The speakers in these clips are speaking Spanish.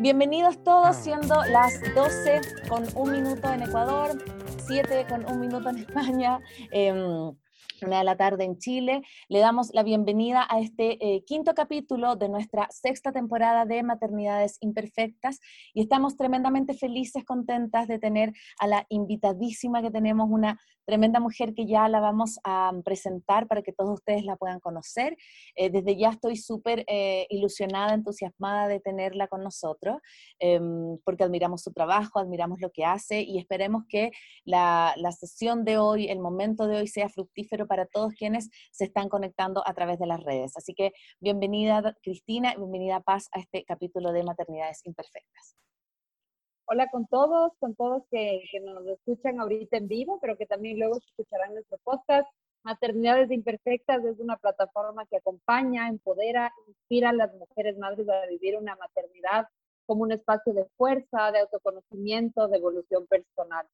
Bienvenidos todos, siendo las 12 con un minuto en Ecuador, 7 con un minuto en España. Em, una de la tarde en Chile. Le damos la bienvenida a este eh, quinto capítulo de nuestra sexta temporada de Maternidades Imperfectas y estamos tremendamente felices, contentas de tener a la invitadísima que tenemos, una tremenda mujer que ya la vamos a presentar para que todos ustedes la puedan conocer. Eh, desde ya estoy súper eh, ilusionada, entusiasmada de tenerla con nosotros, em, porque admiramos su trabajo, admiramos lo que hace y esperemos que la, la sesión de hoy, el momento de hoy sea fructífero para todos quienes se están conectando a través de las redes. Así que bienvenida Cristina bienvenida Paz a este capítulo de Maternidades Imperfectas. Hola con todos, con todos que, que nos escuchan ahorita en vivo, pero que también luego escucharán nuestro podcast. Maternidades Imperfectas es una plataforma que acompaña, empodera, inspira a las mujeres madres a vivir una maternidad como un espacio de fuerza, de autoconocimiento, de evolución personal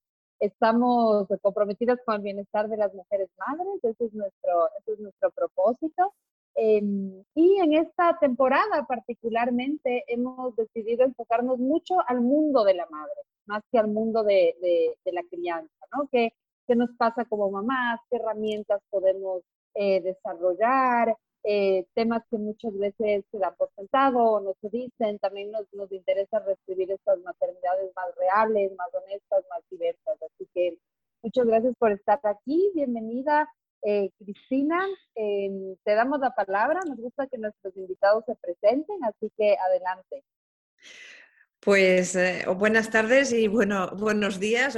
estamos comprometidas con el bienestar de las mujeres madres, ese es nuestro, ese es nuestro propósito. Em, y en esta temporada particularmente hemos decidido enfocarnos mucho al mundo de la madre, más que al mundo de, de, de la crianza, ¿no? ¿Qué, ¿Qué, nos pasa como mamás? ¿Qué herramientas podemos eh, desarrollar? Eh, temas que muchas veces se dan por sentado o no se dicen. También nos, nos interesa recibir estas maternidades más reales, más honestas, más diversas. Así que muchas gracias por estar aquí. Bienvenida, eh, Cristina. Em, te damos la palabra. Nos gusta que nuestros invitados se presenten, así que adelante. Pues eh, buenas tardes y bueno, buenos días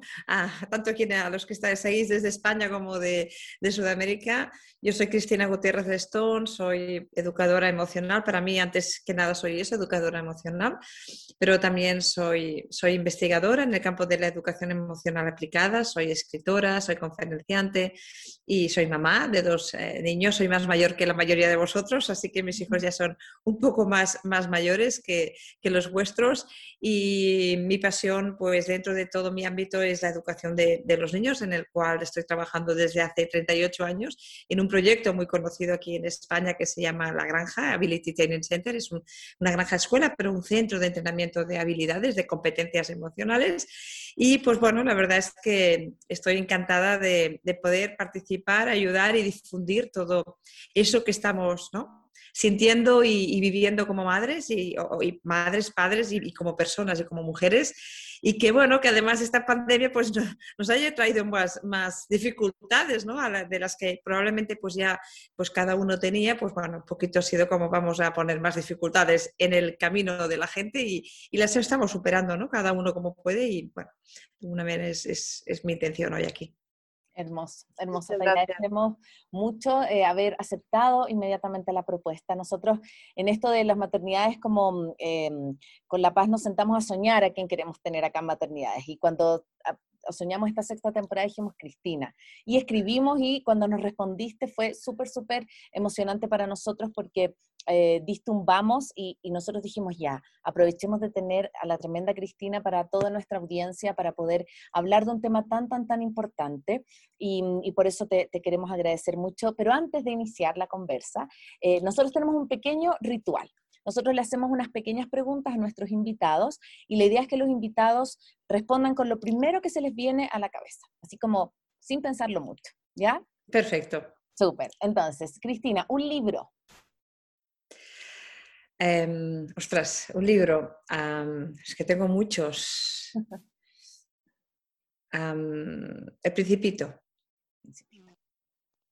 a, tanto a los que estáis desde España como de, de, Sudamérica. Yo soy Cristina Gutiérrez de Stone, soy educadora emocional. Para mí, antes que nada, soy eso, educadora emocional, pero también soy, soy investigadora en el campo de la educación emocional aplicada, soy escritora, soy conferenciante y soy mamá de dos eh, niños. Soy más mayor que la mayoría de vosotros, así que mis hijos ya son un poco más, más mayores que, que los vuestros y mi pasión, pues dentro de todo mi ámbito es la educación de, los niños, en el cual estoy trabajando desde hace 38 años en un proyecto muy conocido aquí en España que se llama La Granja, Ability Training Center. Es una granja escuela, pero un centro de entrenamiento de habilidades, de competencias emocionales. Y pues bueno, la verdad es que estoy encantada de, de poder participar, ayudar y difundir todo eso que estamos, sintiendo y, viviendo como madres y, madres, padres y, como personas y como mujeres. Y que bueno, que además esta pandemia pues nos haya traído más, más dificultades, ¿no? de las que probablemente pues ya pues cada uno tenía, pues bueno, un poquito ha sido como vamos a poner más dificultades en el camino de la gente y, las estamos superando, ¿no? Cada uno como puede y bueno, una vez es, es mi intención hoy aquí. Hermoso, hermoso. Te agradecemos mucho eh, haber aceptado inmediatamente la propuesta. Nosotros en esto de las maternidades, como mm, em, con La Paz nos sentamos a soñar a quién queremos tener acá en maternidades. Y cuando soñamos esta sexta temporada dijimos Cristina. Y escribimos y cuando nos respondiste fue súper, súper emocionante para nosotros porque eh, diste un vamos y, nosotros dijimos ya, aprovechemos de tener a la tremenda Cristina para toda nuestra audiencia, para poder hablar de un tema tan, tan, tan importante y, por eso te, queremos agradecer mucho. Pero antes de iniciar la conversa, eh, nosotros tenemos un pequeño ritual. Nosotros le hacemos unas pequeñas preguntas a nuestros invitados y la idea es que los invitados respondan con lo primero que se les viene a la cabeza, así como sin pensarlo mucho, ¿ya? Perfecto. Súper. Entonces, Cristina, un libro. Em, ostras, un libro. es que tengo muchos. el Principito.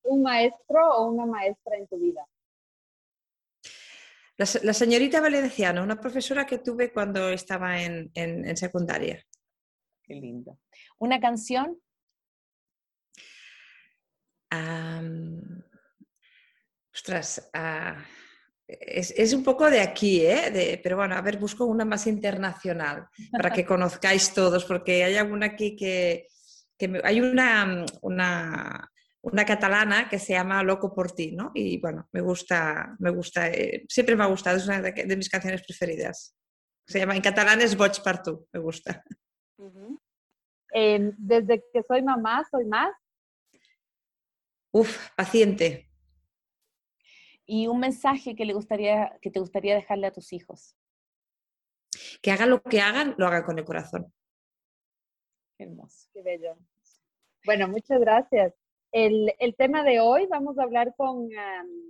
¿Un maestro o una maestra en tu vida? La, señorita Valenciano, una profesora que tuve cuando estaba en, secundaria. Qué lindo. ¿Una canción? ostras, ah, es, un poco de aquí, ¿eh? pero bueno, a ver, busco una más internacional para que conozcáis todos, porque hay alguna aquí que, hay una, una, una catalana que se llama Loco por ti, ¿no? Y bueno, me gusta, me gusta, eh, siempre me ha gustado, es una de, mis canciones preferidas. Se llama en catalán es Boig Partu, me gusta. Em, desde que soy mamá, soy más. Uf, paciente. Y un mensaje que, le gustaría, que te gustaría dejarle a tus hijos. que hagan lo que hagan, lo hagan con el corazón. Qué hermoso. Qué bello. Bueno, muchas gracias. El, tema de hoy vamos a hablar con,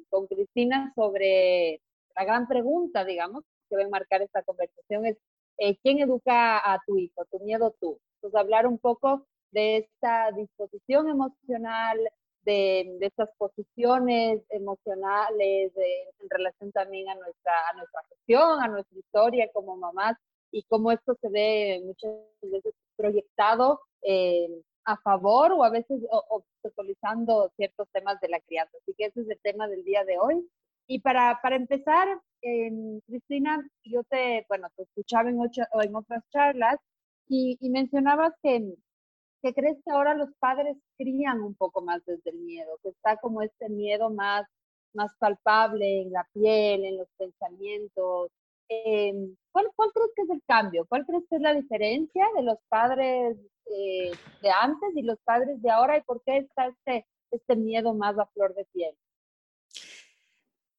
con Cristina sobre la gran pregunta, digamos, que va a marcar esta conversación es eh, ¿quién educa a tu hijo? Tu miedo tú. Entonces, hablar un poco de esta disposición emocional, de, estas posiciones emocionales en relación también a nuestra, a nuestra gestión, a nuestra historia como mamás y cómo esto se ve muchas veces proyectado eh, a favor o a veces obstaculizando ciertos temas de la crianza. Así que ese es el tema del día de hoy. Y para, para empezar, Cristina, yo te, bueno, te escuchaba en, en otras charlas y, y mencionabas que, que crees que ahora los padres crían un poco más desde el miedo, que está como este miedo más, más palpable en la piel, en los pensamientos. Em, ¿cuál, ¿Cuál crees que es el cambio? ¿Cuál crees que es la diferencia de los padres eh, de antes y los padres de ahora y por qué está este, este miedo más a flor de piel?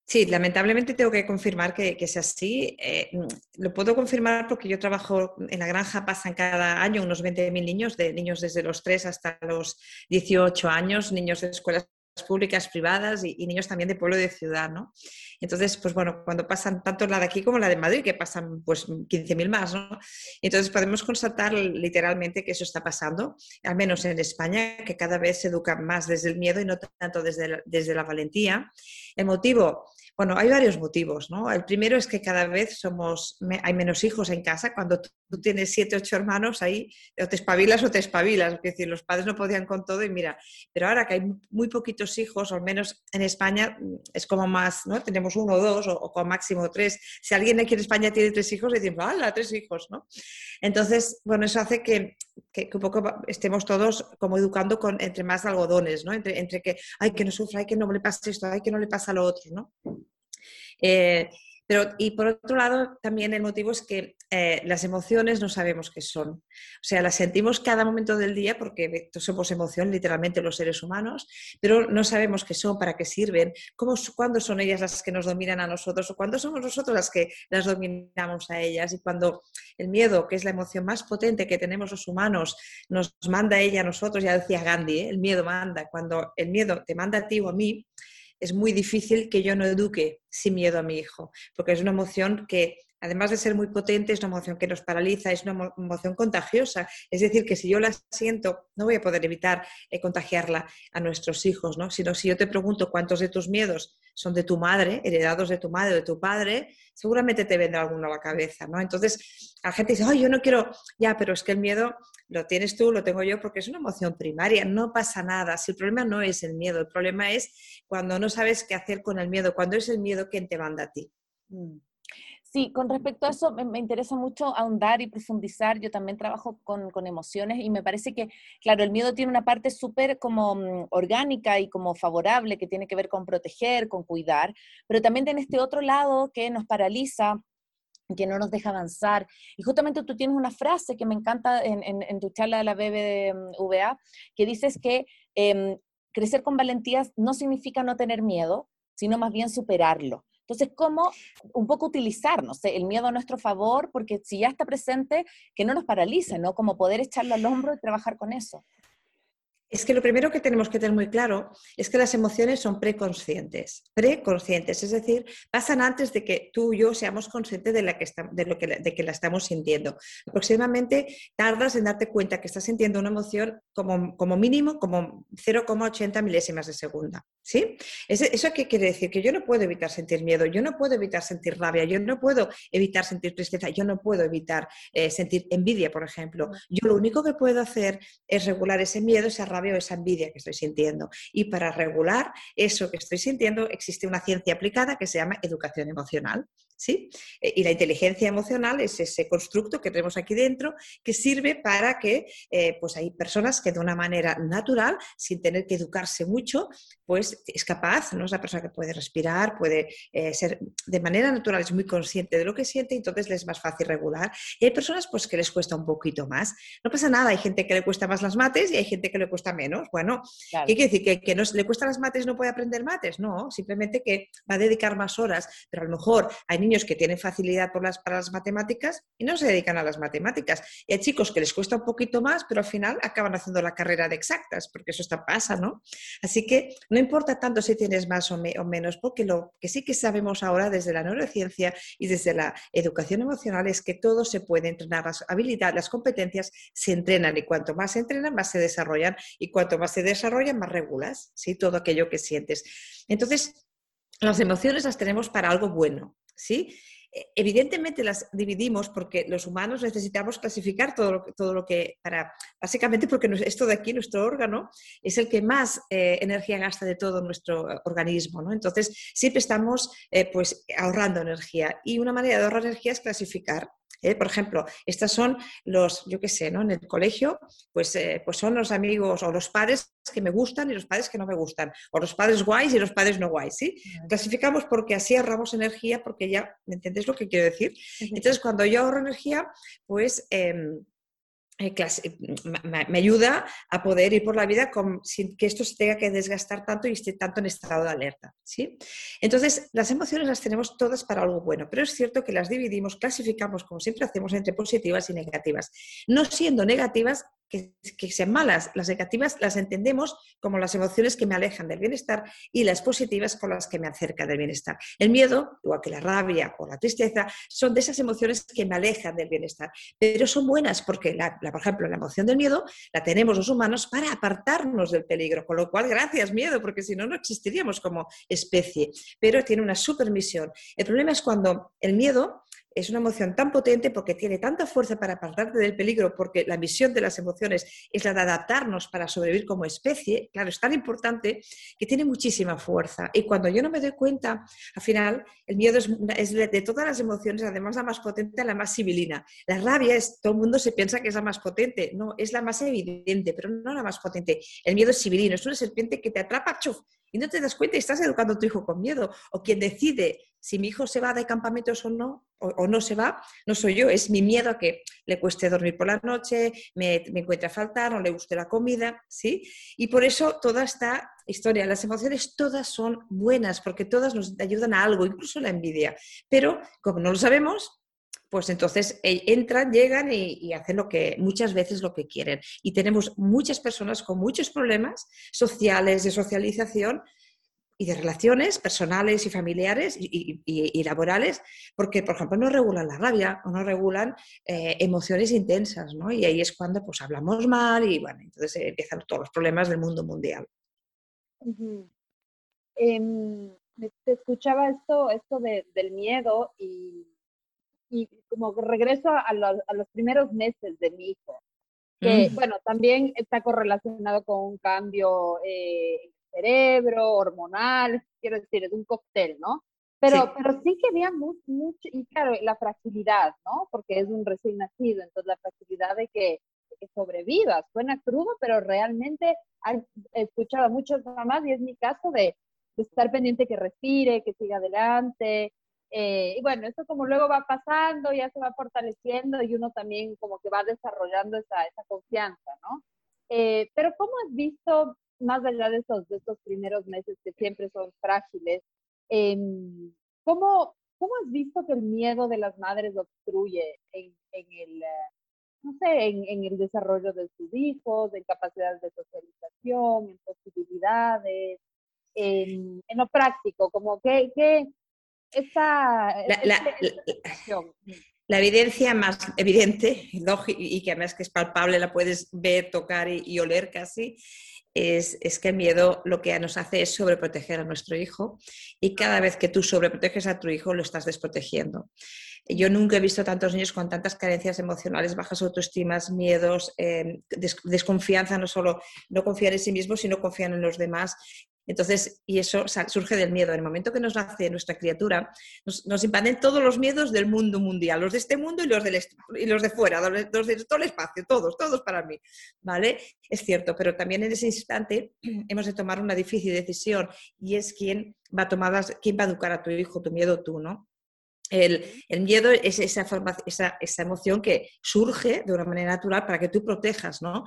Sí, lamentablemente tengo que confirmar que, que es así. Eh, mm, lo puedo confirmar porque yo trabajo en la granja, pasan cada año unos 20.000 niños, de niños desde los 3 hasta los 18 años, niños de escuelas públicas, privadas y, niños también de pueblo y de ciudad, ¿no? Entonces, pues bueno, cuando pasan tanto la de aquí como la de Madrid, que pasan pues 15.000 más, ¿no? Entonces podemos constatar literalmente que eso está pasando, al menos en España, que cada vez se educa más desde el miedo y no tanto desde desde la valentía. El motivo, bueno, hay varios motivos, ¿no? El primero es que cada vez somos, hay menos hijos en casa. Cuando tú, tienes siete, ocho hermanos, ahí o te espabilas o te espabilas. Es decir, los padres no podían con todo y mira, pero ahora que hay muy poquitos hijos, o al menos en España es como más, ¿no? Tenemos uno o dos o, con máximo tres. Si alguien aquí en España tiene tres hijos, decimos, ¡hala, tres hijos! ¿no? Entonces, bueno, eso hace que, que, un poco estemos todos como educando con, entre más algodones, ¿no? Entre, que, ay, que no sufra, ay, que no le pase esto, ay, que no le pasa lo otro, ¿no? Eh, pero, y por otro lado, también el motivo es que eh, las emociones no sabemos qué son. O sea, las sentimos cada momento del día porque somos emoción, literalmente los seres humanos, pero no sabemos qué son, para qué sirven, cómo, cuándo son ellas las que nos dominan a nosotros o cuándo somos nosotros las que las dominamos a ellas. Y cuando el miedo, que es la emoción más potente que tenemos los humanos, nos manda ella a nosotros, ya decía Gandhi, ¿eh? el miedo manda. Cuando el miedo te manda a ti o a mí, es muy difícil que yo no eduque sin miedo a mi hijo, porque es una emoción que, además de ser muy potente, es una emoción que nos paraliza, es una emoción contagiosa. Es decir, que si yo la siento, no voy a poder evitar eh, contagiarla a nuestros hijos, ¿no? Sino si yo te pregunto cuántos de tus miedos son de tu madre, heredados de tu madre o de tu padre, seguramente te vendrá alguno a la cabeza, ¿no? Entonces, la gente dice, ay, yo no quiero, ya, pero es que el miedo lo tienes tú, lo tengo yo, porque es una emoción primaria, no pasa nada. Si el problema no es el miedo, el problema es cuando no sabes qué hacer con el miedo, cuando es el miedo quien te manda a ti. Mm. Sí, con respecto a eso, me, interesa mucho ahondar y profundizar. Yo también trabajo con, emociones y me parece que, claro, el miedo tiene una parte súper como mm, orgánica y como favorable que tiene que ver con proteger, con cuidar, pero también tiene este otro lado que nos paraliza, que no nos deja avanzar. Y justamente tú tienes una frase que me encanta en, en, tu charla de la BBVA, que dices que em, crecer con valentías no significa no tener miedo, sino más bien superarlo. Entonces, ¿cómo un poco utilizar, no sé, el miedo a nuestro favor? Porque si ya está presente, que no nos paralice, ¿no? Como poder echarlo al hombro y trabajar con eso. Es que lo primero que tenemos que tener muy claro es que las emociones son preconscientes, preconscientes, es decir, pasan antes de que tú y yo seamos conscientes de, la que, de, lo que, de que la estamos sintiendo. Aproximadamente tardas en darte cuenta que estás sintiendo una emoción como, como mínimo como 0,80 milésimas de segunda. ¿Sí? ¿Eso qué quiere decir? Que yo no puedo evitar sentir miedo, yo no puedo evitar sentir rabia, yo no puedo evitar sentir tristeza, yo no puedo evitar eh, sentir envidia, por ejemplo. Yo lo único que puedo hacer es regular ese miedo, esa rabia o esa envidia que estoy sintiendo. Y para regular eso que estoy sintiendo existe una ciencia aplicada que se llama educación emocional. ¿Sí? Eh, y la inteligencia emocional es ese constructo que tenemos aquí dentro que sirve para que eh, pues hay personas que de una manera natural, sin tener que educarse mucho, pues es capaz, ¿no? Es la persona que puede respirar, puede eh, ser de manera natural, es muy consciente de lo que siente, entonces les es más fácil regular. Y hay personas pues que les cuesta un poquito más. No pasa nada, hay gente que le cuesta más las mates y hay gente que le cuesta menos. Bueno, ¿qué quiere decir? ¿Que, que no, le cuesta las mates no puede aprender mates? No, simplemente que va a dedicar más horas, pero a lo mejor hay niños que tienen facilidad para las matemáticas y no se dedican a las matemáticas. Y hay chicos que les cuesta un poquito más, pero al final acaban haciendo la carrera de exactas, porque eso está pasa, ¿no? Así que no importa tanto si tienes más o, o menos, porque lo que sí que sabemos ahora desde la neurociencia y desde la educación emocional es que todo se puede entrenar, las habilidades, las competencias se entrenan y cuanto más se entrenan, más se desarrollan y cuanto más se desarrollan, más regulas, ¿sí? Todo aquello que sientes. Entonces, las emociones las tenemos para algo bueno, ¿sí? E, evidentemente las dividimos porque los humanos necesitamos clasificar todo lo, todo lo que, para, básicamente porque esto de aquí, nuestro órgano, es el que más eh, energía gasta de todo nuestro organismo, ¿no? Entonces, siempre estamos eh, pues ahorrando energía y una manera de ahorrar energía es clasificar. ¿Eh? Por ejemplo, estos son los, yo qué sé, ¿no? En el colegio, pues, eh, pues son los amigos o los padres que me gustan y los padres que no me gustan, o los padres guays y los padres no guays, ¿sí? Clasificamos porque así ahorramos energía, porque ya, ¿me entendés lo que quiero decir? Entonces, cuando yo ahorro energía, pues... Em, eh, me ayuda a poder ir por la vida sin que esto se tenga que desgastar tanto y esté tanto en estado de alerta. ¿sí? Entonces, las emociones las tenemos todas para algo bueno, pero es cierto que las dividimos, clasificamos, como siempre hacemos, entre positivas y negativas. No siendo negativas que, sean malas. Las negativas las entendemos como las emociones que me alejan del bienestar y las positivas con las que me acercan del bienestar. El miedo, igual que la rabia o la tristeza, son de esas emociones que me alejan del bienestar, pero son buenas porque, por ejemplo, la emoción del miedo la tenemos los humanos para apartarnos del peligro, con lo cual, gracias miedo, porque si no, no existiríamos como especie, pero tiene una supermisión. El problema es cuando el miedo es una emoción tan potente porque tiene tanta fuerza para apartarte del peligro, porque la misión de las emociones es la de adaptarnos para sobrevivir como especie, claro, es tan importante que tiene muchísima fuerza. Y cuando yo no me doy cuenta, al final, el miedo es, de todas las emociones, además la más potente, la más civilina. La rabia es, todo el mundo se piensa que es la más potente, no, es la más evidente, pero no la más potente. El miedo es civilino, es una serpiente que te atrapa, chuf, y no te das cuenta y estás educando a tu hijo con miedo. O quien decide si mi hijo se va de campamentos o no, o, no se va, no soy yo, es mi miedo a que le cueste dormir por la noche, me, me encuentre a faltar, no le guste la comida, ¿sí? Y por eso toda esta historia, las emociones todas son buenas, porque todas nos ayudan a algo, incluso la envidia. Pero como no lo sabemos, pues entonces eh, entran, llegan y, hacen lo que muchas veces lo que quieren. Y tenemos muchas personas con muchos problemas sociales, de socialización y de relaciones personales y familiares y, laborales, porque, por ejemplo, no regulan la rabia o no regulan eh, emociones intensas, ¿no? Y ahí es cuando pues hablamos mal y, bueno, entonces empiezan todos los problemas del mundo mundial. Em, te escuchaba esto, esto del miedo y y como regreso a, los primeros meses de mi hijo, que mm. bueno, también está correlacionado con un cambio eh, en el cerebro, hormonal, quiero decir, es un cóctel, ¿no? Pero sí, pero sí que había mucho, mucho, y claro, la fragilidad, ¿no? Porque es un recién nacido, entonces la fragilidad de que, que sobreviva, suena crudo, pero realmente he escuchado a muchas mamás, y es mi caso, de, de estar pendiente que respire, que siga adelante, eh, y bueno, eso como luego va pasando, ya se va fortaleciendo y uno también como que va desarrollando esa, esa confianza, ¿no? Eh, pero ¿cómo has visto, más allá de estos, de estos primeros meses que siempre son frágiles, em, ¿cómo, ¿cómo has visto que el miedo de las madres obstruye en, en el, eh, no sé, en, en, el desarrollo de sus hijos, en capacidades de socialización, en posibilidades, en, en lo práctico, como que, que esta, la, evidencia más evidente y que además que es palpable, la puedes ver, tocar y, oler casi, es, es, que el miedo lo que nos hace es sobreproteger a nuestro hijo y cada vez que tú sobreproteges a tu hijo lo estás desprotegiendo. Yo nunca he visto tantos niños con tantas carencias emocionales, bajas autoestimas, miedos, eh, desconfianza, no solo no confiar en sí mismos, sino confiar en los demás entonces, y eso surge del miedo. En el momento que nos nace nuestra criatura, nos, invaden todos los miedos del mundo mundial, los de este mundo y los, del y los de fuera, los de, todo el espacio, todos, todos para mí. ¿Vale? Es cierto, pero también en ese instante hemos de tomar una difícil decisión y es quién va a, tomar quién va a educar a tu hijo, tu miedo tú, ¿no? El, el, miedo es esa, forma, esa, esa, emoción que surge de una manera natural para que tú protejas, ¿no?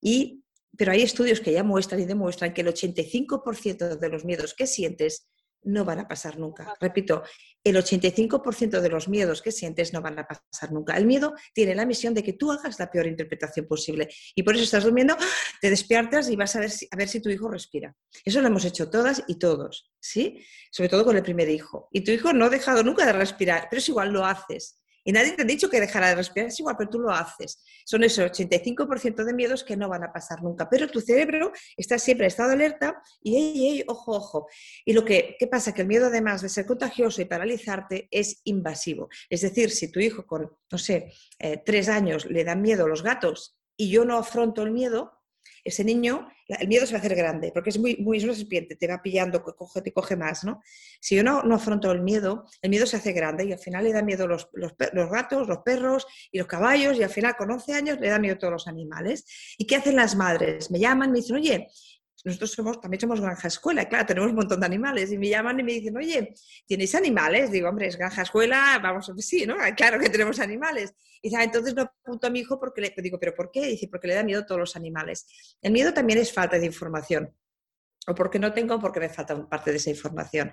Y pero hay estudios que ya muestran y demuestran que el 85% de los miedos que sientes no van a pasar nunca. Repito, el 85% de los miedos que sientes no van a pasar nunca. El miedo tiene la misión de que tú hagas la peor interpretación posible. Y por eso estás durmiendo, te despiertas y vas a ver si, a ver si tu hijo respira. Eso lo hemos hecho todas y todos, ¿sí? Sobre todo con el primer hijo. Y tu hijo no ha dejado nunca de respirar, pero es igual, lo haces. Y nadie te ha dicho que dejara de respirar, es igual, pero tú lo haces. Son esos 85% de miedos que no van a pasar nunca, pero tu cerebro está siempre en estado alerta y, ey, ey, ojo, ojo. Y lo que ¿qué pasa, que el miedo además de ser contagioso y paralizarte es invasivo. Es decir, si tu hijo con, no sé, eh, tres años le dan miedo a los gatos y yo no afronto el miedo, ese niño, el miedo se va a hacer grande, porque es muy, muy es una serpiente, te va pillando, coge, te coge más, ¿no? Si yo no, no afronto el miedo, el miedo se hace grande y al final le da miedo los, los, los, gatos, los perros y los caballos y al final con 11 años le da miedo a todos los animales. ¿Y qué hacen las madres? Me llaman, me dicen, oye, nosotros somos, también somos granja escuela, claro, tenemos un montón de animales y me llaman y me dicen, oye, ¿tienes animales? Digo, hombre, es granja escuela, vamos, sí, ¿no? Claro que tenemos animales. Y dice, ah, entonces no apunto a mi hijo porque le digo, ¿pero por qué? dice, porque le da miedo a todos los animales. El miedo también es falta de información. O porque no tengo, porque me falta parte de esa información.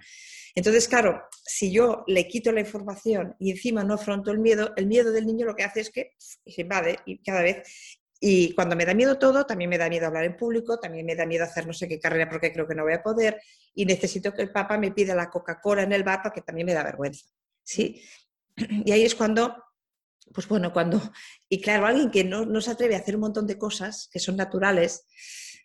Entonces, claro, si yo le quito la información y encima no afronto el miedo, el miedo del niño lo que hace es que se invade y cada vez y cuando me da miedo todo, también me da miedo hablar en público, también me da miedo hacer no sé qué carrera porque creo que no voy a poder y necesito que el papá me pida la Coca-Cola en el bar porque también me da vergüenza. ¿sí? Y ahí es cuando, pues bueno, cuando, y claro, alguien que no, no se atreve a hacer un montón de cosas que son naturales,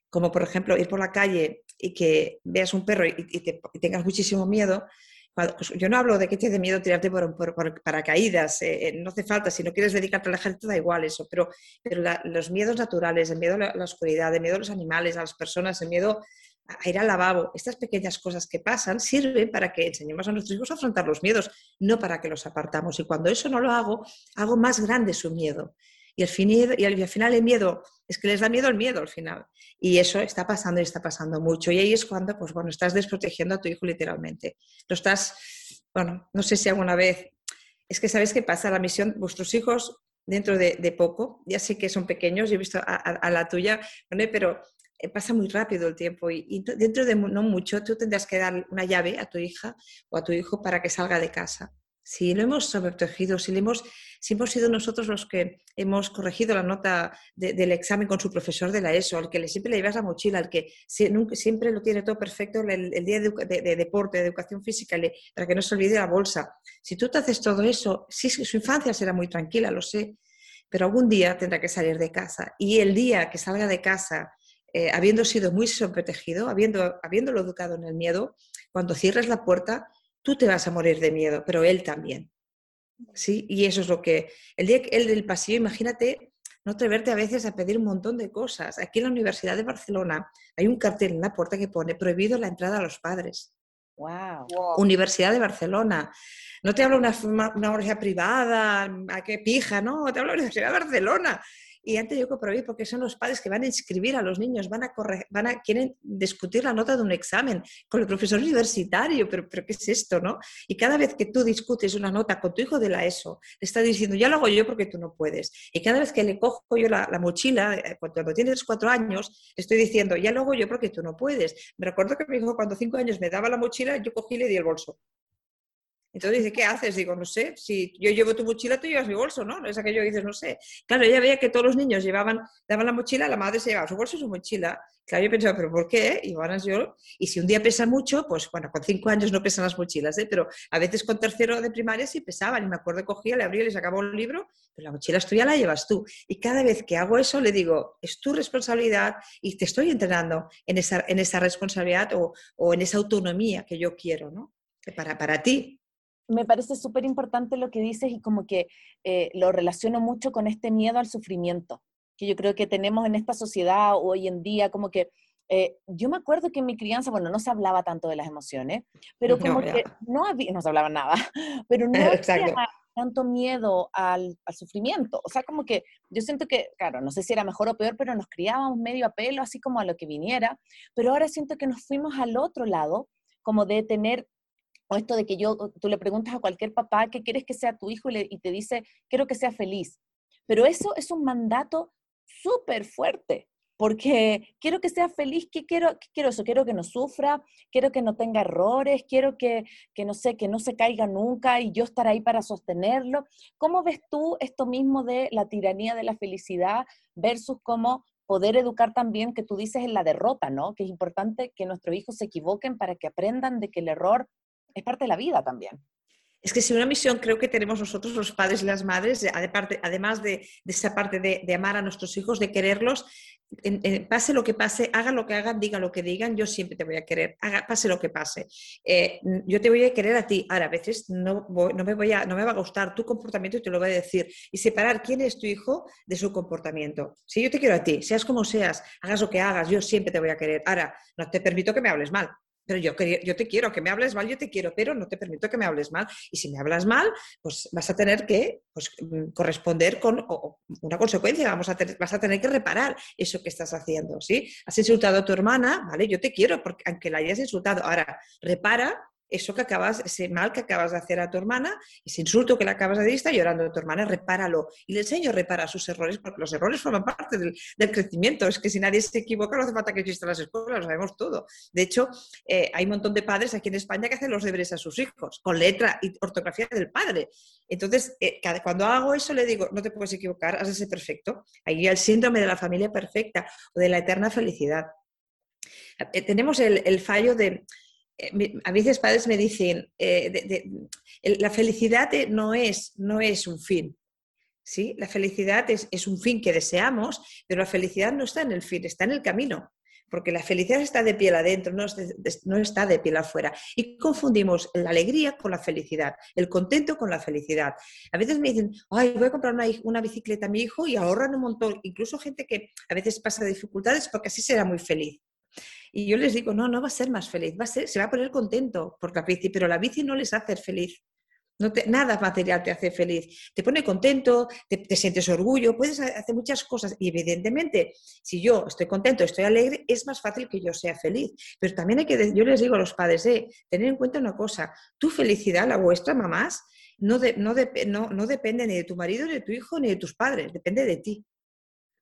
como por ejemplo ir por la calle y que veas un perro y tengas muchísimo miedo, pues, yo no hablo de que te dé miedo tirarte por, paracaídas, eh, eh, no hace falta, si no quieres dedicarte al ejército da igual eso, pero, pero los miedos naturales, el miedo a la, oscuridad, el miedo a los animales, a las personas, el miedo a ir al lavabo, estas pequeñas cosas que pasan sirven para que enseñemos a nuestros hijos a afrontar los miedos, no para que los apartamos. Y cuando eso no lo hago, hago más grande su miedo. Y al, y al final el miedo, es que les da miedo el miedo al final. Y eso está pasando y está pasando mucho. Y ahí es cuando, pues bueno, estás desprotegiendo a tu hijo literalmente. Lo estás, bueno, no sé si alguna vez, es que sabes qué pasa, la misión, vuestros hijos dentro de, poco, ya sé que son pequeños, yo he visto a, la tuya, pero eh, pasa muy rápido el tiempo y, y, dentro de no mucho tú tendrás que dar una llave a tu hija o a tu hijo para que salga de casa si lo hemos sobreprotegido, si, hemos, si hemos sido nosotros los que hemos corregido la nota del examen con su profesor de la ESO, al que siempre le llevas la mochila, al que siempre lo tiene todo perfecto el, día de, deporte, de educación física, para que no se olvide la bolsa. Si tú te haces todo eso, sí, su infancia será muy tranquila, lo sé, pero algún día tendrá que salir de casa. Y el día que salga de casa, eh, habiendo sido muy sobreprotegido, habiendo, habiéndolo educado en el miedo, cuando cierres la puerta, tú te vas a morir de miedo, pero él también. ¿Sí? Y eso es lo que, el día el del pasillo, imagínate no atreverte a veces a pedir un montón de cosas. Aquí en la Universidad de Barcelona hay un cartel en la puerta que pone prohibido la entrada a los padres. Wow. Universidad de Barcelona. No te hablo de una, una universidad privada, a qué pija, no, te hablo de la Universidad de Barcelona. Y antes yo que prohibir porque son los padres que van a inscribir a los niños, van a, van a quieren discutir la nota de un examen con el profesor universitario, pero, pero ¿qué es esto, no? Y cada vez que tú discutes una nota con tu hijo de la ESO, le está diciendo, ya lo hago yo porque tú no puedes. Y cada vez que le cojo yo la, mochila, eh, cuando tienes cuatro años, le estoy diciendo, ya lo hago yo porque tú no puedes. Me recuerdo que mi hijo cuando cinco años me daba la mochila, yo cogí y le di el bolso. Entonces dice, ¿qué haces? Digo, no sé, si yo llevo tu mochila, tú llevas mi bolso, ¿no? Es aquello que dices, no sé. Claro, ella veía que todos los niños llevaban, daban la mochila, la madre se llevaba su bolso y su mochila. Claro, yo pensaba, ¿pero por qué? Y van yo, y si un día pesa mucho, pues bueno, con cinco años no pesan las mochilas, ¿eh? Pero a veces con tercero de primaria sí pesaban. Y me acuerdo, cogía, le abría, le sacaba un libro, pero la mochila es tuya, la llevas tú. Y cada vez que hago eso, le digo, es tu responsabilidad y te estoy entrenando en esa, en esa responsabilidad o, o en esa autonomía que yo quiero, ¿no? Para, para ti, me parece súper importante lo que dices y como que eh, lo relaciono mucho con este miedo al sufrimiento, que yo creo que tenemos en esta sociedad hoy en día, como que eh, yo me acuerdo que en mi crianza, bueno, no se hablaba tanto de las emociones, pero como que no había, no se hablaba nada, pero no había tanto miedo al, al, sufrimiento. O sea, como que yo siento que, claro, no sé si era mejor o peor, pero nos criábamos medio a pelo, así como a lo que viniera, pero ahora siento que nos fuimos al otro lado, como de tener o esto de que yo, tú le preguntas a cualquier papá qué quieres que sea tu hijo y, te dice, quiero que sea feliz. Pero eso es un mandato súper fuerte. porque quiero que sea feliz, que quiero, quiero eso, quiero que no sufra, quiero que no tenga errores, quiero que, que, no sé, que no se caiga nunca y yo estar ahí para sostenerlo. ¿Cómo ves tú esto mismo de la tiranía de la felicidad versus cómo poder educar también que tú dices en la derrota, ¿no? Que es importante que nuestros hijos se equivoquen para que aprendan de que el error es parte de la vida también. Es que si una misión creo que tenemos nosotros los padres y las madres, además de, esa parte de, amar a nuestros hijos, de quererlos, pase lo que pase, haga lo que hagan, diga lo que digan, yo siempre te voy a querer, haga, pase lo que pase. Eh, yo te voy a querer a ti. Ahora, a veces no, no, me voy a, no me va a gustar tu comportamiento y te lo voy a decir. Y separar quién es tu hijo de su comportamiento. Si yo te quiero a ti, seas como seas, hagas lo que hagas, yo siempre te voy a querer. Ahora, no te permito que me hables mal pero yo, yo te quiero, que me hables mal, yo te quiero, pero no te permito que me hables mal. Y si me hablas mal, pues vas a tener que pues, mm, corresponder con una consecuencia, Vamos a vas a tener que reparar eso que estás haciendo, ¿sí? Has insultado a tu hermana, ¿vale? Yo te quiero, porque aunque la hayas insultado, ahora repara eso que acabas, ese mal que acabas de hacer a tu hermana, ese insulto que le acabas de decir, está llorando a tu hermana, repáralo. Y le enseño a reparar sus errores, porque los errores forman parte del, crecimiento. Es que si nadie se equivoca, no hace falta que existan las escuelas, lo sabemos todo. De hecho, eh, hay un montón de padres aquí en España que hacen los deberes a sus hijos, con letra y ortografía del padre. Entonces, eh, cuando hago eso, le digo, no te puedes equivocar, has de ser perfecto. Ahí el síndrome de la familia perfecta o de la eterna felicidad. Eh, tenemos el fallo de a veces padres me dicen, eh, la felicidad no es, no es un fin. ¿sí? La felicidad es, un fin que deseamos, pero la felicidad no está en el fin, está en el camino. Porque la felicidad está de piel adentro, no, no está de piel afuera. Y confundimos la alegría con la felicidad, el contento con la felicidad. A veces me dicen, ay, voy a comprar una, una bicicleta a mi hijo y ahorran un montón. Incluso gente que a veces pasa dificultades porque así será muy feliz. Y yo les digo, no, no va a ser más feliz, va a ser, se va a poner contento por la bici, pero la bici no les hace feliz. No nada material te hace feliz. Te pone contento, te, sientes orgullo, puedes hacer muchas cosas. Y evidentemente, si yo estoy contento, estoy alegre, es más fácil que yo sea feliz. Pero también hay que, yo les digo a los padres, eh, tener en cuenta una cosa, tu felicidad, la vuestra, mamás, no, no, no, no depende ni de tu marido, ni de tu hijo, ni de tus padres, depende de ti.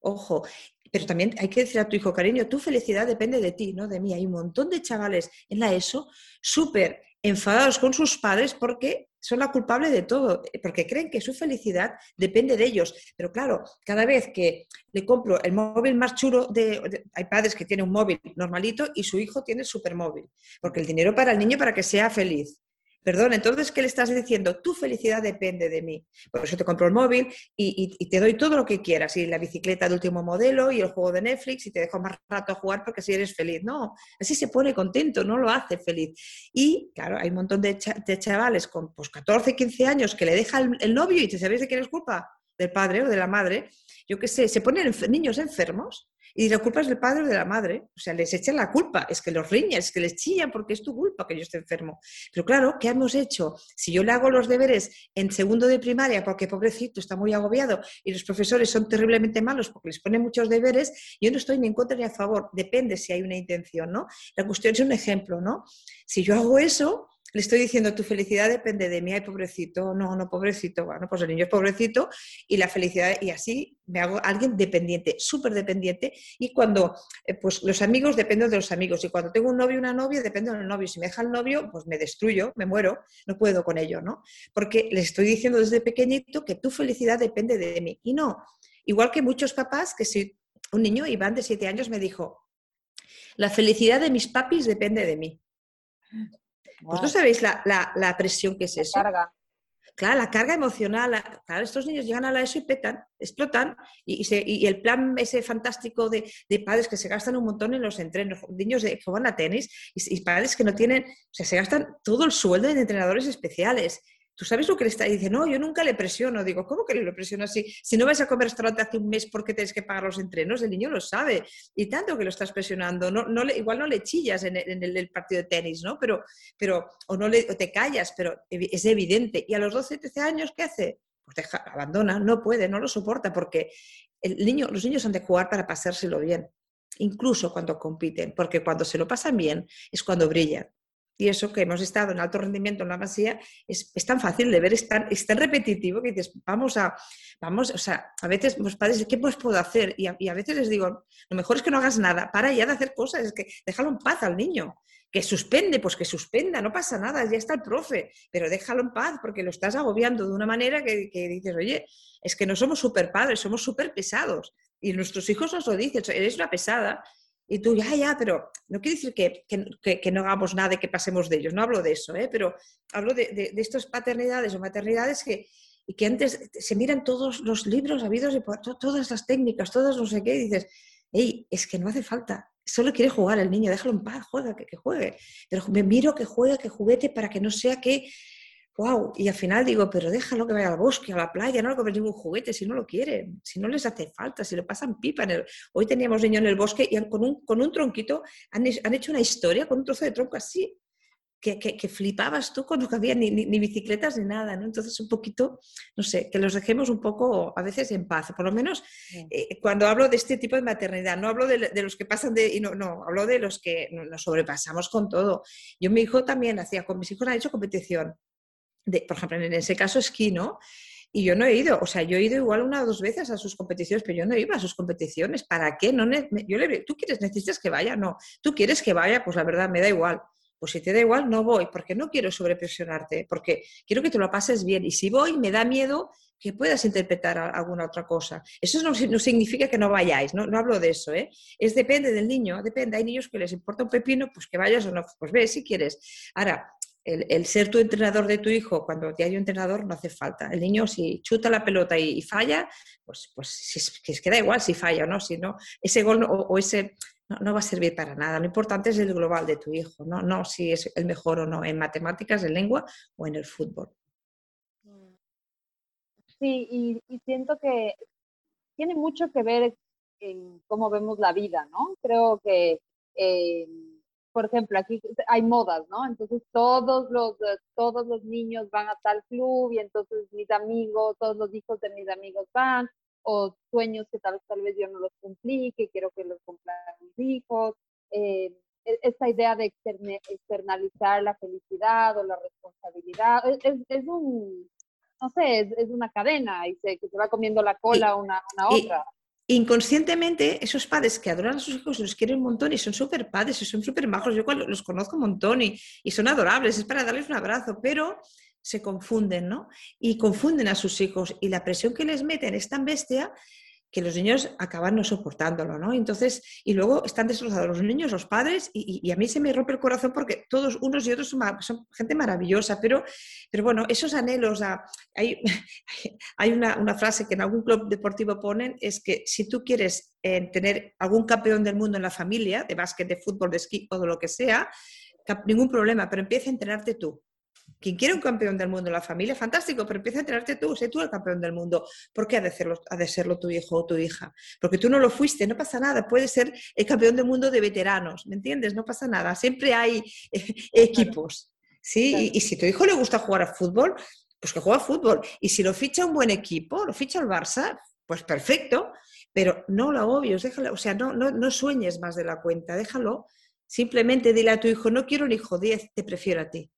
Ojo, pero también hay que decir a tu hijo, cariño, tu felicidad depende de ti, no de mí. Hay un montón de chavales en la ESO súper enfadados con sus padres porque son la culpable de todo, porque creen que su felicidad depende de ellos. Pero claro, cada vez que le compro el móvil más chulo, de, hay padres que tienen un móvil normalito y su hijo tiene el supermóvil, porque el dinero para el niño para que sea feliz. Perdón, entonces, ¿qué le estás diciendo? Tu felicidad depende de mí. Por eso te compro el móvil y, te doy todo lo que quieras, y la bicicleta de último modelo y el juego de Netflix y te dejo más rato a jugar porque así eres feliz. No, así se pone contento, no lo hace feliz. Y claro, hay un montón de, chavales con pues, 14, 15 años que le deja el, novio y te sabes de quién es culpa, del padre o de la madre. Yo qué sé, se ponen niños enfermos y la culpa es del padre o de la madre. O sea, les echan la culpa. Es que los riñan, es que les chillan porque es tu culpa que yo esté enfermo. Pero claro, ¿qué hemos hecho? Si yo le hago los deberes en segundo de primaria porque pobrecito está muy agobiado y los profesores son terriblemente malos porque les ponen muchos deberes, yo no estoy ni en contra ni a favor. Depende si hay una intención, ¿no? La cuestión es un ejemplo, ¿no? Si yo hago eso, le estoy diciendo, tu felicidad depende de mí, ay, pobrecito, no, no, pobrecito, bueno, pues el niño es pobrecito y la felicidad, y así me hago alguien dependiente, súper dependiente, y cuando, eh, pues los amigos dependen de los amigos, y cuando tengo un novio o una novia, depende del novio, si me deja el novio, pues me destruyo, me muero, no puedo con ello, ¿no? Porque le estoy diciendo desde pequeñito que tu felicidad depende de mí, y no, igual que muchos papás, que si un niño, Iván, de siete años, me dijo, la felicidad de mis papis depende de mí. ¿Vosotros sabéis la, la, presión que es eso? carga. Claro, la carga emocional. Claro, estos niños llegan a la ESO y petan, explotan. Y, y, el plan ese fantástico de, de, padres que se gastan un montón en los entrenos, niños de, que van a tenis y, y, padres que no tienen, o sea, se gastan todo el sueldo en entrenadores especiales. ¿Tú sabes lo que le está diciendo? No, yo nunca le presiono. Digo, ¿cómo que le presiono así? Si no vas a comer restaurante hace un mes porque tienes que pagar los entrenos, el niño lo sabe. Y tanto que lo estás presionando. No, no le, igual no le chillas en, el, partido de tenis, ¿no? Pero, pero o no le, te callas, pero es evidente. Y a los 12, 13 años, ¿qué hace? Pues deja, abandona, no puede, no lo soporta, porque el niño, los niños han de jugar para pasárselo bien, incluso cuando compiten, porque cuando se lo pasan bien es cuando brillan. Y eso que hemos estado en alto rendimiento en la masía es, tan fácil de ver, es tan, repetitivo que dices, vamos a, vamos, o sea, a veces los padres, ¿qué pues puedo hacer? Y a, veces les digo, lo mejor es que no hagas nada, para ya de hacer cosas, es que déjalo en paz al niño. Que suspende, pues que suspenda, no pasa nada, ya está el profe, pero déjalo en paz porque lo estás agobiando de una manera que, que dices, oye, es que no somos súper padres, somos súper pesados. Y nuestros hijos nos lo dicen, eres una pesada y tú, ya, ya, pero no quiere decir que, que, no hagamos nada y que pasemos de ellos, no hablo de eso, ¿eh? pero hablo de, de, estas paternidades o maternidades que, y que antes se miran todos los libros habidos y todas las técnicas, todas no sé qué, y dices, hey, es que no hace falta, solo quiere jugar el niño, déjalo en paz, juega, que, que juegue. Pero me miro que juegue, que juguete para que no sea que wow, y al final digo, pero déjalo que vaya al bosque, a la playa, no le compres ningún juguete si no lo quieren, si no les hace falta, si le pasan pipa. Hoy teníamos niños en el bosque y con un, con un tronquito han, han, hecho una historia con un trozo de tronco así, que, que, flipabas tú cuando no había ni, ni, bicicletas ni nada, ¿no? Entonces un poquito, no sé, que los dejemos un poco a veces en paz, por lo menos eh, cuando hablo de este tipo de maternidad, no hablo de, de los que pasan de, y no, no, hablo de los que nos sobrepasamos con todo. Yo mi hijo también hacía, con mis hijos han hecho competición, por ejemplo, en ese caso esquí, ¿no? Y yo no he ido, o sea, yo he ido igual una o dos veces a sus competiciones, pero yo no iba a sus competiciones. ¿Para qué? No yo le ¿tú quieres, necesitas que vaya? No. ¿Tú quieres que vaya? Pues la verdad, me da igual. Pues si te da igual, no voy, porque no quiero sobrepresionarte, porque quiero que te lo pases bien. Y si voy, me da miedo que puedas interpretar alguna otra cosa. Eso no, no significa que no vayáis, ¿no? no hablo de eso, ¿eh? Es depende del niño, depende. Hay niños que les importa un pepino, pues que vayas o no, pues ve si quieres. Ahora, el, ser tu entrenador de tu hijo cuando te hay un entrenador no hace falta. El niño si chuta la pelota y, falla, pues, pues si, que da igual si falla o no, si no, ese gol o, ese no, va a servir para nada. Lo importante es el global de tu hijo, no, no si es el mejor o no en matemáticas, en lengua o en el fútbol. Sí, y, siento que tiene mucho que ver en cómo vemos la vida, ¿no? Creo que eh, por ejemplo, aquí hay modas, ¿no? Entonces todos los, todos los niños van a tal club y entonces mis amigos, todos los hijos de mis amigos van, o sueños que tal, tal vez yo no los cumplí, que quiero que los cumplan mis hijos. Eh, e, esta idea de externalizar la felicidad o la responsabilidad, es, es, un, no sé, es, es, una cadena y se, que se va comiendo la cola una, una otra inconscientemente esos padres que adoran a sus hijos los quieren un montón y son súper padres y son súper majos, yo los conozco un montón y, y, son adorables, es para darles un abrazo, pero se confunden, ¿no? Y confunden a sus hijos y la presión que les meten es tan bestia que los niños acaban no soportándolo, ¿no? Entonces, y luego están destrozados los niños, los padres, y, a mí se me rompe el corazón porque todos, unos y otros, son, gente maravillosa, pero, pero bueno, esos anhelos, hay, hay una, una, frase que en algún club deportivo ponen, es que si tú quieres eh, tener algún campeón del mundo en la familia, de básquet, de fútbol, de esquí o de lo que sea, ningún problema, pero empieza a entrenarte tú. Quien quiere un campeón del mundo en la familia, fantástico, pero empieza a enterarte tú, sé tú el campeón del mundo. ¿Por qué ha de, serlo, ha de serlo tu hijo o tu hija? Porque tú no lo fuiste, no pasa nada, puede ser el campeón del mundo de veteranos, ¿me entiendes? No pasa nada, siempre hay eh, equipos. ¿sí? Y, si tu hijo le gusta jugar a fútbol, pues que juega a fútbol. Y si lo ficha un buen equipo, lo ficha el Barça, pues perfecto, pero no lo obvios, déjalo, o sea, no, no, no sueñes más de la cuenta, déjalo. Simplemente dile a tu hijo, no quiero un hijo 10, te prefiero a ti.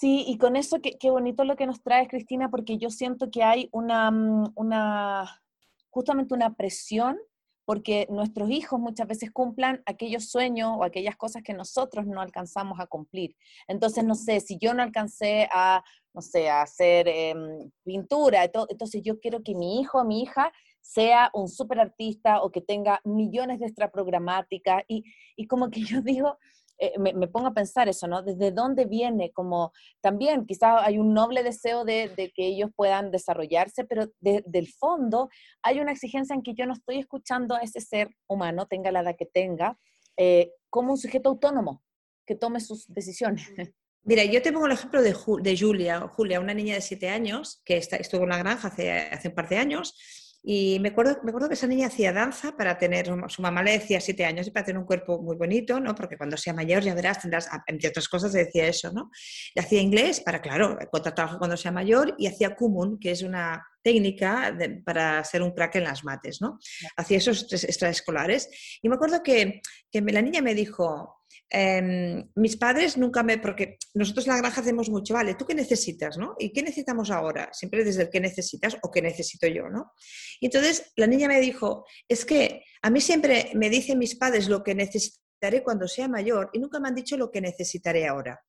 Sí, y con eso, qué, qué, bonito lo que nos traes, Cristina, porque yo siento que hay una, mm, una, justamente una presión porque nuestros hijos muchas veces cumplan aquellos sueños o aquellas cosas que nosotros no alcanzamos a cumplir. Entonces, no sé, si yo no alcancé a, no sé, a hacer em, pintura, entonces yo quiero que mi hijo o mi hija sea un súper artista o que tenga millones de extra programática y, y como que yo digo, eh, me, pongo a pensar eso, ¿no? ¿Desde dónde viene? Como también quizás hay un noble deseo de, que ellos puedan desarrollarse, pero del fondo hay una exigencia en que yo no estoy escuchando a ese ser humano, tenga la edad que tenga, eh, como un sujeto autónomo que tome sus decisiones. Mira, yo te pongo el ejemplo de, de Julia, Julia, una niña de siete años que está, estuvo en la granja hace, hace un par de años y me acuerdo, me acuerdo que esa niña hacía danza para tener, su mamá le decía siete años y para tener un cuerpo muy bonito, ¿no? Porque cuando sea mayor ya verás, tendrás, entre otras cosas, decía eso, ¿no? Y hacía inglés para, claro, encontrar trabajo cuando sea mayor y hacía Kumun, que es una, técnica para ser un crack en las mates, ¿no? Hacía esos extraescolares. Y me acuerdo que, que la niña me dijo, Em, mis padres nunca me, porque nosotros en la granja hacemos mucho, vale, ¿tú qué necesitas, no? ¿Y qué necesitamos ahora? Siempre desde el qué necesitas o qué necesito yo, ¿no? Y entonces la niña me dijo, es que a mí siempre me dicen mis padres lo que necesitaré cuando sea mayor y nunca me han dicho lo que necesitaré ahora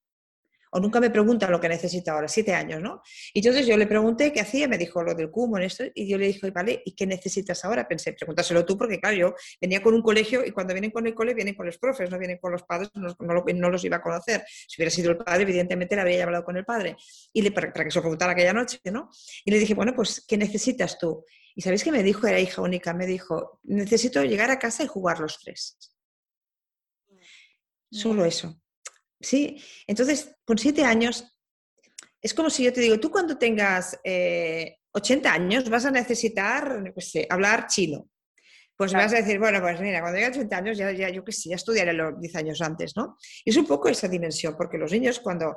o nunca me preguntan lo que necesita ahora, siete años, ¿no? Y entonces yo le pregunté qué hacía, me dijo lo del cumo en esto, y yo le dije, vale, ¿y qué necesitas ahora? Pensé, pregúntaselo tú, porque claro, yo venía con un colegio y cuando vienen con el cole vienen con los profes, no vienen con los padres, no, no, los iba a conocer. Si hubiera sido el padre, evidentemente le habría hablado con el padre, y le, para, que se lo preguntara aquella noche, ¿no? Y le dije, bueno, pues, ¿qué necesitas tú? Y ¿sabéis qué me dijo? Era hija única, me dijo, necesito llegar a casa y jugar los tres. Solo eso. ¿Sí? Entonces, con siete años, es como si yo te digo, tú cuando tengas 80 eh, años vas a necesitar, hablar chino. Pues vas a decir, bueno, pues mira, cuando tenga 80 años ya, ya yo que sé, ya estudiaré los 10 años antes, ¿no? Y es un poco esa dimensión, porque los niños cuando,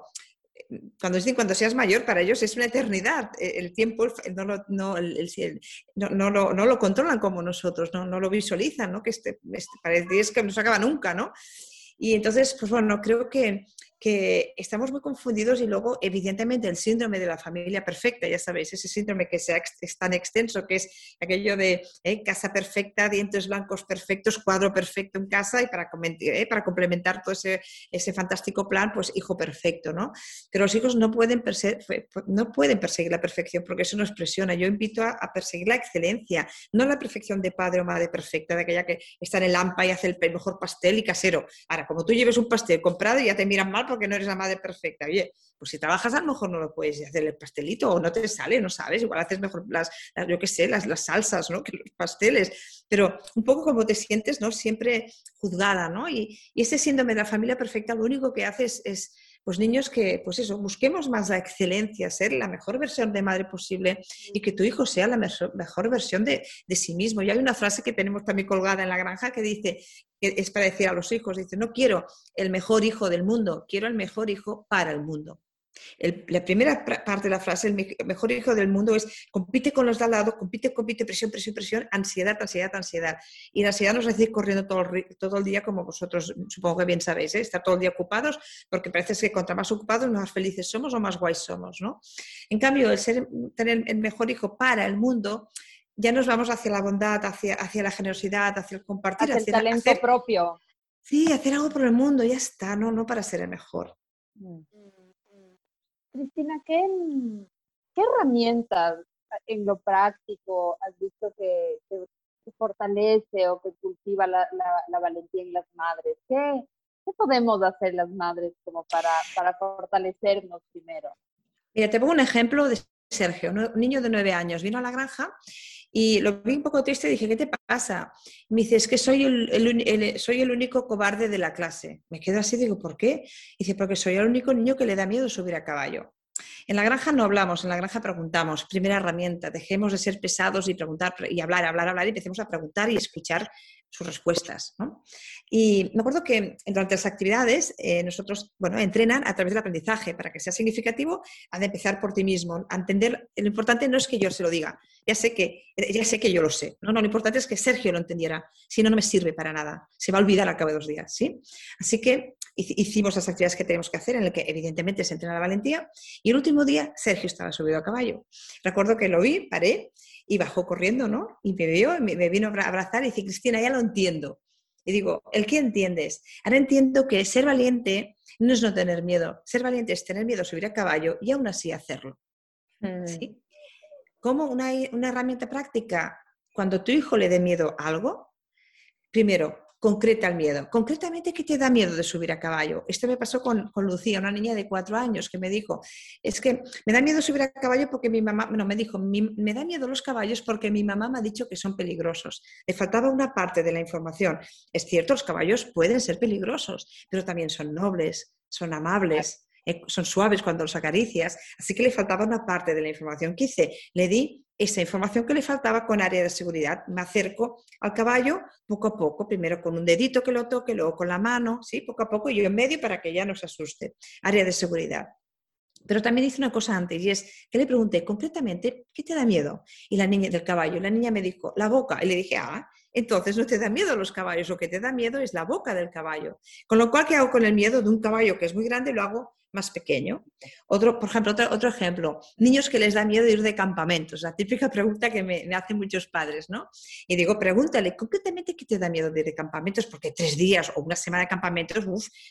cuando dicen cuando seas mayor, para ellos es una eternidad. E, el tiempo no lo, no, no, lo, no lo, controlan como nosotros, no, lo visualizan, ¿no? Que este, este, parece que no se acaba nunca, ¿no? Y entonces, pues bueno, creo que, que estamos muy confundidos y luego, evidentemente, el síndrome de la familia perfecta, ya sabéis, ese síndrome que es tan extenso, que es aquello de eh, casa perfecta, dientes blancos perfectos, cuadro perfecto en casa y para, eh, para complementar todo ese, ese, fantástico plan, pues hijo perfecto, ¿no? Pero los hijos no pueden, no pueden perseguir la perfección porque eso nos presiona. Yo invito a, perseguir la excelencia, no la perfección de padre o madre perfecta, de aquella que está en el AMPA y hace el mejor pastel y casero. Ahora, como tú lleves un pastel comprado y ya te miran mal porque no eres la madre perfecta. Oye, pues si trabajas a lo mejor no lo puedes hacer el pastelito o no te sale, no sabes, igual haces mejor las, yo qué sé, las, las salsas, ¿no? Que los pasteles, pero un poco como te sientes, ¿no? Siempre juzgada, ¿no? Y, y ese síndrome de la familia perfecta lo único que hace es pues niños que, pues eso, busquemos más la excelencia, ser la mejor versión de madre posible y que tu hijo sea la mejor, versión de, de, sí mismo. Y hay una frase que tenemos también colgada en la granja que dice, que es para decir a los hijos, dice, no quiero el mejor hijo del mundo, quiero el mejor hijo para el mundo la primera parte de la frase, el mejor hijo del mundo, es compite con los de al lado, compite, compite, presión, presión, presión, ansiedad, ansiedad, ansiedad. Y la ansiedad nos hace ir corriendo todo el, todo el día, como vosotros supongo que bien sabéis, ¿eh? estar todo el día ocupados, porque parece que contra más ocupados, más felices somos o más guays somos. ¿no? En cambio, el ser, tener el mejor hijo para el mundo, ya nos vamos hacia la bondad, hacia, hacia la generosidad, hacia el compartir. Hacia, el talento propio. Sí, hacer algo por el mundo, ya está, no, no para ser el mejor. Mm. Cristina, ¿qué, ¿qué, herramientas en lo práctico has visto que, fortalece o que cultiva la, valentía en las madres? ¿Qué, ¿Qué, podemos hacer las madres como para, para fortalecernos primero? Mira, te pongo un ejemplo de Sergio, un niño de nueve años, vino a la granja y lo vi un poco triste y dije, ¿qué te pasa? Me dice, es que soy el, soy el único cobarde de la clase. Me quedo así, digo, ¿por qué? dice, porque soy el único niño que le da miedo subir a caballo. En la granja no hablamos, en la granja preguntamos. Primera herramienta, dejemos de ser pesados y preguntar y hablar, hablar, hablar y empecemos a preguntar y escuchar sus respuestas. Y me acuerdo que durante las actividades eh, nosotros, bueno, entrenan a través del aprendizaje. Para que sea significativo, ha de empezar por ti mismo. A entender, lo importante no es que yo se lo diga, ya sé que, ya sé que yo lo sé. ¿no? no, lo importante es que Sergio lo entendiera. Si no, no me sirve para nada. Se va a olvidar al cabo de dos días. ¿sí? Así que hicimos las actividades que tenemos que hacer, en las que evidentemente se entrena la valentía. Y el último día, Sergio estaba subido a caballo. Recuerdo que lo vi, paré y bajó corriendo, ¿no? Y me vio, me, vino a abrazar y dice, Cristina, ya lo entiendo. Y digo, ¿el qué entiendes? Ahora entiendo que ser valiente no es no tener miedo. Ser valiente es tener miedo a subir a caballo y aún así hacerlo. Mm. ¿Sí? Como una, una herramienta práctica, cuando tu hijo le dé miedo a algo, primero, concreta el miedo. Concretamente, ¿qué te da miedo de subir a caballo? Esto me pasó con, Lucía, una niña de cuatro años, que me dijo, es que me da miedo subir a caballo porque mi mamá, no, me dijo, me da miedo los caballos porque mi mamá me ha dicho que son peligrosos. Le faltaba una parte de la información. Es cierto, los caballos pueden ser peligrosos, pero también son nobles, son amables. Eh, son suaves cuando los acaricias, así que le faltaba una parte de la información que hice. Le di esa información que le faltaba con área de seguridad. Me acerco al caballo poco a poco, primero con un dedito que lo toque, luego con la mano, ¿sí? poco a poco, y yo en medio para que ya no se asuste. Área de seguridad. Pero también hice una cosa antes y es que le pregunté concretamente, ¿qué te da miedo? Y la niña del caballo, la niña me dijo, la boca. Y le dije, ah, entonces no te da miedo los caballos, lo que te da miedo es la boca del caballo. Con lo cual, ¿qué hago con el miedo de un caballo que es muy grande? Lo hago más pequeño. Otro, por ejemplo, otro, ejemplo, niños que les da miedo ir de campamentos, la típica pregunta que me, hacen muchos padres, ¿no? Y digo, pregúntale concretamente qué te da miedo de ir de campamentos, porque tres días o una semana de campamentos,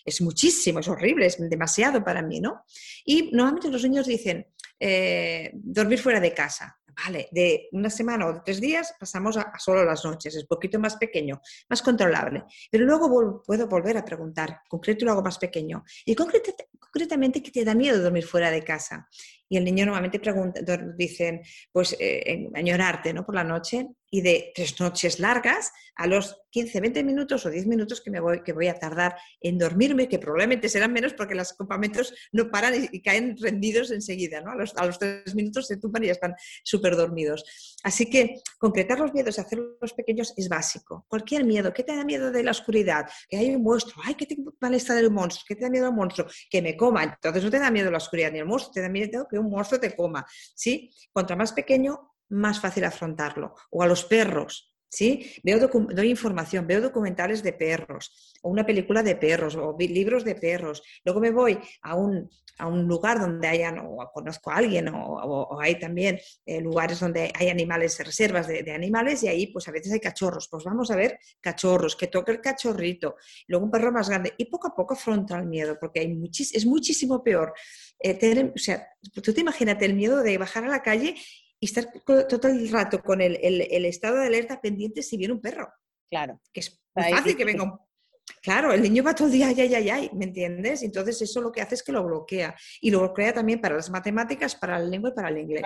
es muchísimo, es horrible, es demasiado para mí, ¿no? Y normalmente los niños dicen, eh, dormir fuera de casa. Vale, de una semana o de tres días pasamos a, solo las noches, es un poquito más pequeño, más controlable. Pero luego puedo volver a preguntar, concreto lo hago más pequeño. Y concretamente, ¿qué te da miedo dormir fuera de casa? Y el niño normalmente pregunta, dicen, pues, eh, añorarte ¿no? por la noche y de tres noches largas a los 15, 20 minutos o 10 minutos que, me voy, que voy a tardar en dormirme, que probablemente serán menos porque los campamentos no paran y, caen rendidos enseguida, ¿no? A los, a los tres minutos se tumban y ya están súper dormidos. Así que concretar los miedos y hacerlos pequeños es básico. Cualquier miedo, ¿qué te da miedo de la oscuridad? Que hay un monstruo, ay, ¿qué te malestar del monstruo? ¿Qué te da miedo al monstruo? Que me coma. Entonces no te da miedo la oscuridad ni el monstruo, te da miedo que un monstruo te coma, ¿sí? Cuanto más pequeño, más fácil afrontarlo. O a los perros, ¿sí? Veo doy información, veo documentales de perros, o una película de perros, o libros de perros. Luego me voy a un, a un lugar donde hayan, o conozco a alguien, o, hay también eh, lugares donde hay animales, reservas de, animales, y ahí pues a veces hay cachorros. Pues vamos a ver cachorros, que toque el cachorrito, luego un perro más grande, y poco a poco afronta el miedo, porque hay es muchísimo peor. Eh, o sea, tú te imagínate el miedo de bajar a la calle y estar todo el rato con el, estado de alerta pendiente si viene un perro. Claro. Que es fácil que venga un... Claro, el niño va todo el día, ay, ay, ay, ay, ¿me entiendes? Entonces eso lo que hace es que lo bloquea. Y lo bloquea también para las matemáticas, para la lengua y para el inglés.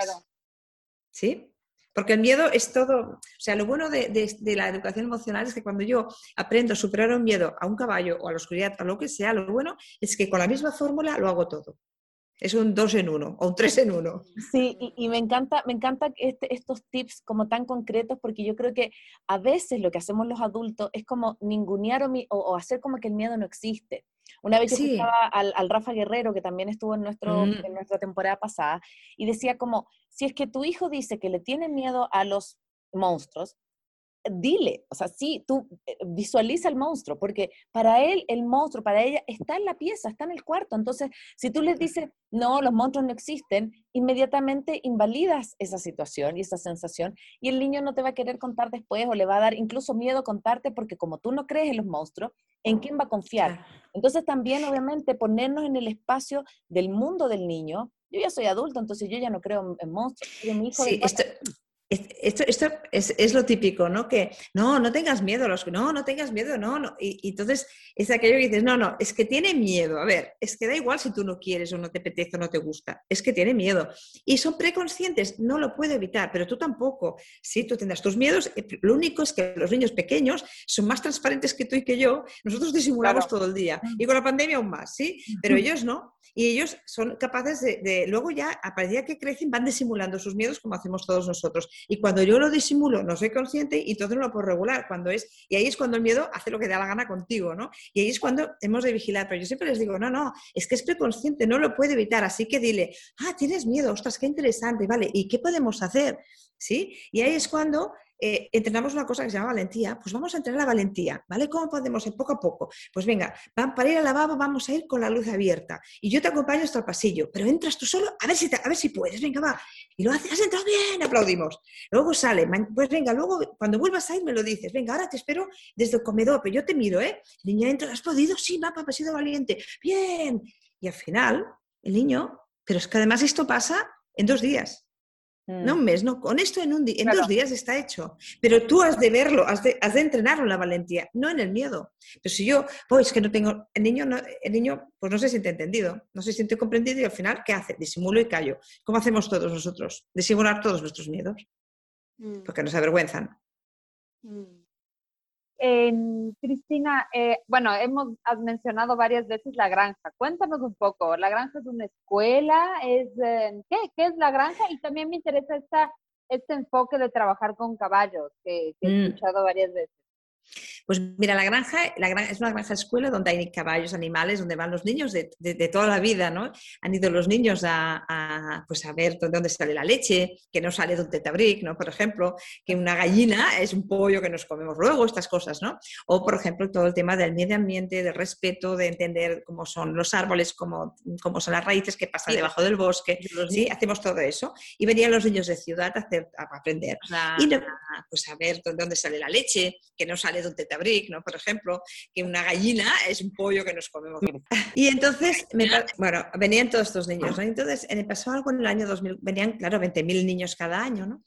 ¿Sí? Porque el miedo es todo, o sea, lo bueno de, de, la educación emocional es que cuando yo aprendo a superar un miedo a un caballo o a la oscuridad, a lo que sea, lo bueno es que con la misma fórmula lo hago todo. Es un dos en uno o un tres en uno. Sí, y, me encanta, me encanta este, estos tips como tan concretos porque yo creo que a veces lo que hacemos los adultos es como ningunear o, hacer como que el miedo no existe. Una vez yo escuchaba al, al, Rafa Guerrero, que también estuvo en, nuestro, mm. en nuestra temporada pasada, y decía como, si es que tu hijo dice que le tiene miedo a los monstruos, dile, o sea, sí, tú eh, visualiza el monstruo, porque para él el monstruo, para ella, está en la pieza, está en el cuarto. Entonces, si tú les dices, no, los monstruos no existen, inmediatamente invalidas esa situación y esa sensación, y el niño no te va a querer contar después o le va a dar incluso miedo contarte, porque como tú no crees en los monstruos, ¿en quién va a confiar? Entonces, también, obviamente, ponernos en el espacio del mundo del niño. Yo ya soy adulto, entonces yo ya no creo en monstruos. Mi hijo sí, esto, esto es, es, lo típico, ¿no? Que no, no tengas miedo, los, no, no tengas miedo, no, no. Y, entonces es aquello que dices, no, no, es que tiene miedo. A ver, es que da igual si tú no quieres o no te apetece o no te gusta, es que tiene miedo. Y son preconscientes, no lo puede evitar, pero tú tampoco. Si tú tendrás tus miedos, eh, lo único es que los niños pequeños son más transparentes que tú y que yo. Nosotros disimulamos todo el día y con la pandemia aún más, ¿sí? Pero ellos no. Y ellos son capaces de, de luego ya, a medida que crecen, van disimulando sus miedos como hacemos todos nosotros. Y cuando yo lo disimulo, no soy consciente y entonces no lo puedo regular. Cuando es, y ahí es cuando el miedo hace lo que da la gana contigo, ¿no? Y ahí es cuando hemos de vigilar. Pero yo siempre les digo, no, no, es que es preconsciente, no lo puede evitar. Así que dile, ah, tienes miedo, ostras, qué interesante, vale, ¿y qué podemos hacer? ¿Sí? Y ahí es cuando eh, entrenamos una cosa que se llama valentía, pues vamos a entrenar la valentía, ¿vale? ¿Cómo podemos ir poco a poco? Pues venga, para ir al lavabo vamos a ir con la luz abierta y yo te acompaño hasta el pasillo, pero entras tú solo, a ver si, a ver si puedes, venga, va. Y lo haces, has entrado bien, aplaudimos. Luego sale, pues venga, luego cuando vuelvas a ir me lo dices, venga, ahora te espero desde el comedor, pero yo te miro, ¿eh? El niño entra, ¿has podido? Sí, papá, has sido valiente. Bien. Y al final, el niño, pero es que además esto pasa en dos días. No un mm. mes, no, con esto en, un en dos días está hecho. Pero tú has de verlo, has de, has de, entrenarlo en la valentía, no en el miedo. Pero si yo, pues que no tengo, el niño, no, el niño pues no se siente entendido, no se siente comprendido y al final, ¿qué hace? Disimulo y callo. ¿Cómo hacemos todos nosotros? Disimular todos nuestros miedos. Mm. Porque nos avergüenzan. Mm. Cristina, eh, bueno, hemos mencionado varias veces la granja. Cuéntanos un poco. ¿La granja es una escuela? ¿Es, eh, ¿qué? ¿Qué es la granja? Y también me interesa esta, este enfoque de trabajar con caballos que, he mm. escuchado varias veces. Pues mira, la granja, la granja, es una granja escuela donde hay caballos, animales, donde van los niños de, toda la vida, ¿no? Han ido los niños a, pues a ver de dónde sale la leche, que no sale de un tetabric, ¿no? Por ejemplo, que una gallina es un pollo que nos comemos luego, estas cosas, ¿no? O, por ejemplo, todo el tema del medio ambiente, del respeto, de entender cómo son los árboles, cómo, cómo son las raíces, qué pasa debajo del bosque, ¿sí? Hacemos todo eso. Y venían los niños de ciudad a, hacer, a aprender. Y pues a ver de dónde sale la leche, que no sale de un tetabric, ¿no? Por ejemplo, que una gallina es un pollo que nos comemos. Y entonces, bueno, venían todos estos niños, ¿no? Entonces, me pasó algo en el año 2000, venían, claro, 20.000 niños cada año, ¿no?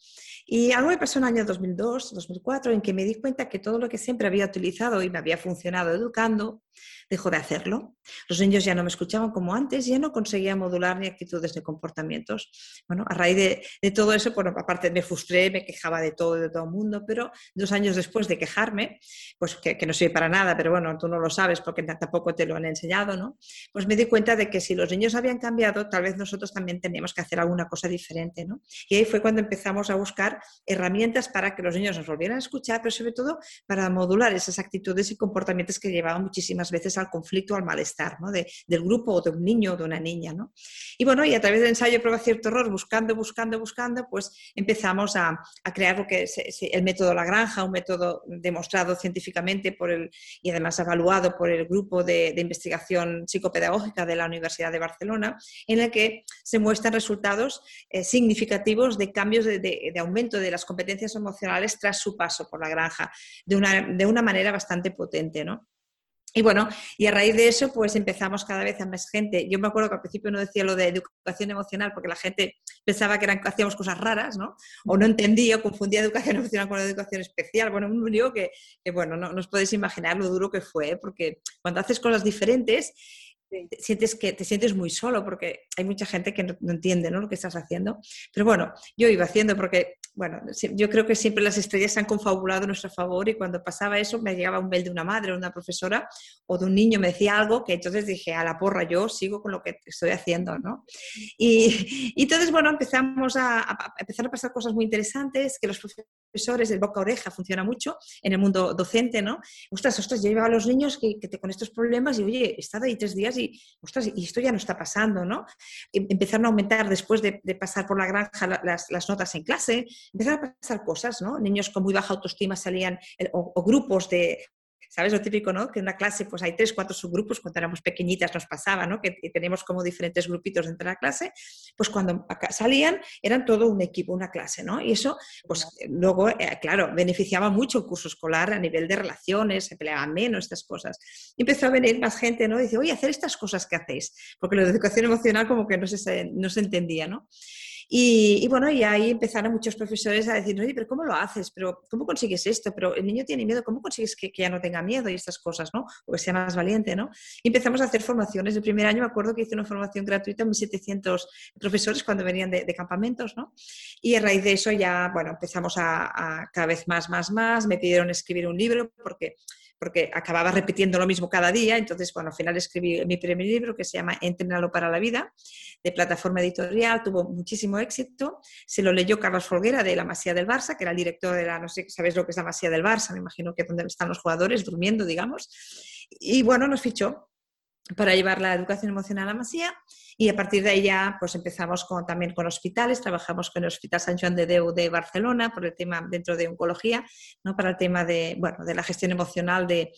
Y algo me pasó en el año 2002, 2004, en que me di cuenta que todo lo que siempre había utilizado y me había funcionado educando, dejó de hacerlo. Los niños ya no me escuchaban como antes, ya no conseguía modular ni actitudes ni comportamientos. Bueno, a raíz de, todo eso, bueno, aparte me frustré, me quejaba de todo de todo el mundo, pero dos años después de quejarme, pues que, no sirve para nada, pero bueno, tú no lo sabes porque tampoco te lo han enseñado, ¿no? Pues me di cuenta de que si los niños habían cambiado, tal vez nosotros también teníamos que hacer alguna cosa diferente, ¿no? Y ahí fue cuando empezamos a buscar herramientas para que los niños nos volvieran a escuchar, pero sobre todo para modular esas actitudes y comportamientos que llevaban muchísimas veces al conflicto, al malestar ¿no? de, del grupo o de un niño o de una niña. ¿no? Y bueno, y a través del ensayo prueba cierto error, buscando, buscando, buscando, pues empezamos a, a crear lo que es, el método La Granja, un método demostrado científicamente por el, y además evaluado por el grupo de, investigación psicopedagógica de la Universidad de Barcelona, en el que se muestran resultados eh, significativos de cambios de, de, de, aumento de las competencias emocionales tras su paso por la granja, de una, de una manera bastante potente. ¿no? Y bueno, y a raíz de eso, pues empezamos cada vez a más gente. Yo me acuerdo que al principio no decía lo de educación emocional porque la gente pensaba que eran, hacíamos cosas raras, ¿no? O no entendía, o confundía educación emocional con educación especial. Bueno, un lío que, que bueno, no, no, os podéis imaginar lo duro que fue, porque cuando haces cosas diferentes te sientes que te sientes muy solo porque hay mucha gente que no, entiende ¿no? lo que estás haciendo. Pero bueno, yo iba haciendo porque, bueno, yo creo que siempre las estrellas se han confabulado a nuestro favor y cuando pasaba eso me llegaba un mail de una madre una profesora o de un niño, me decía algo que entonces dije, a la porra, yo sigo con lo que estoy haciendo, ¿no? Y, y entonces, bueno, empezamos a, a, empezar a pasar cosas muy interesantes, que los profesores, el boca oreja funciona mucho en el mundo docente, ¿no? Ostras, ostras, yo llevaba a los niños que, que te, con estos problemas y, oye, he estado ahí tres días y, ostras, y esto ya no está pasando, ¿no? Em, empezaron a aumentar después de, pasar por la granja las, notas en clase, empezaron a pasar cosas, ¿no? Niños con muy baja autoestima salían, o grupos de, ¿sabes? Lo típico, ¿no? Que en una clase pues hay tres, cuatro subgrupos, cuando éramos pequeñitas nos pasaba, ¿no? Que tenemos como diferentes grupitos dentro de la clase, pues cuando salían eran todo un equipo, una clase, ¿no? Y eso, pues luego, eh, claro, beneficiaba mucho el curso escolar a nivel de relaciones, se peleaban menos, estas cosas. Y empezó a venir más gente, ¿no? dice, oye, hacer estas cosas que hacéis, porque lo de educación emocional como que no se, no se entendía, ¿no? Y, bueno, y ahí empezaron muchos profesores a decir, oye, pero ¿cómo lo haces? ¿Pero cómo consigues esto? Pero el niño tiene miedo, ¿cómo consigues que, ya no tenga miedo y estas cosas, ¿no? O que sea más valiente, ¿no? Y empezamos a hacer formaciones. El primer año me acuerdo que hice una formación gratuita a 1.700 profesores cuando venían de, campamentos, ¿no? Y a raíz de eso ya, bueno, empezamos a, a cada vez más, más, más. Me pidieron escribir un libro porque porque acababa repitiendo lo mismo cada día. Entonces, bueno, al final escribí mi primer libro que se llama Entrenalo para la vida, de plataforma editorial, tuvo muchísimo éxito. Se lo leyó Carlos Folguera de la Masía del Barça, que era el director de la, no sé, ¿sabéis lo que es la Masía del Barça? Me imagino que es donde están los jugadores durmiendo, digamos. Y bueno, nos fichó para llevar la educación emocional a Masía y a partir de ahí ya pues empezamos con, también con hospitales, trabajamos con el Hospital San Joan de Deu de Barcelona por el tema dentro de oncología, ¿no? para el tema de, bueno, de la gestión emocional de,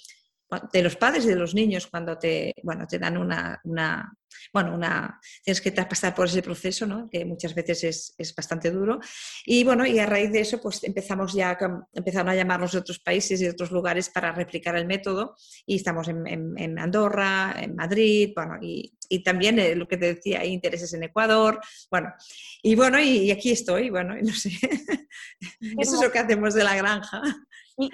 de los padres y de los niños cuando te, bueno, te dan una, una bueno, una, tienes que pasar por ese proceso, ¿no? que muchas veces es, es, bastante duro. Y bueno, y a raíz de eso, pues empezamos ya, empezaron a llamarnos de otros países y de otros lugares para replicar el método. Y estamos en, en, Andorra, en Madrid, bueno, y, y también eh, lo que te decía, hay intereses en Ecuador, bueno, y bueno, y, aquí estoy, bueno, no sé. Eso es lo que hacemos de la granja,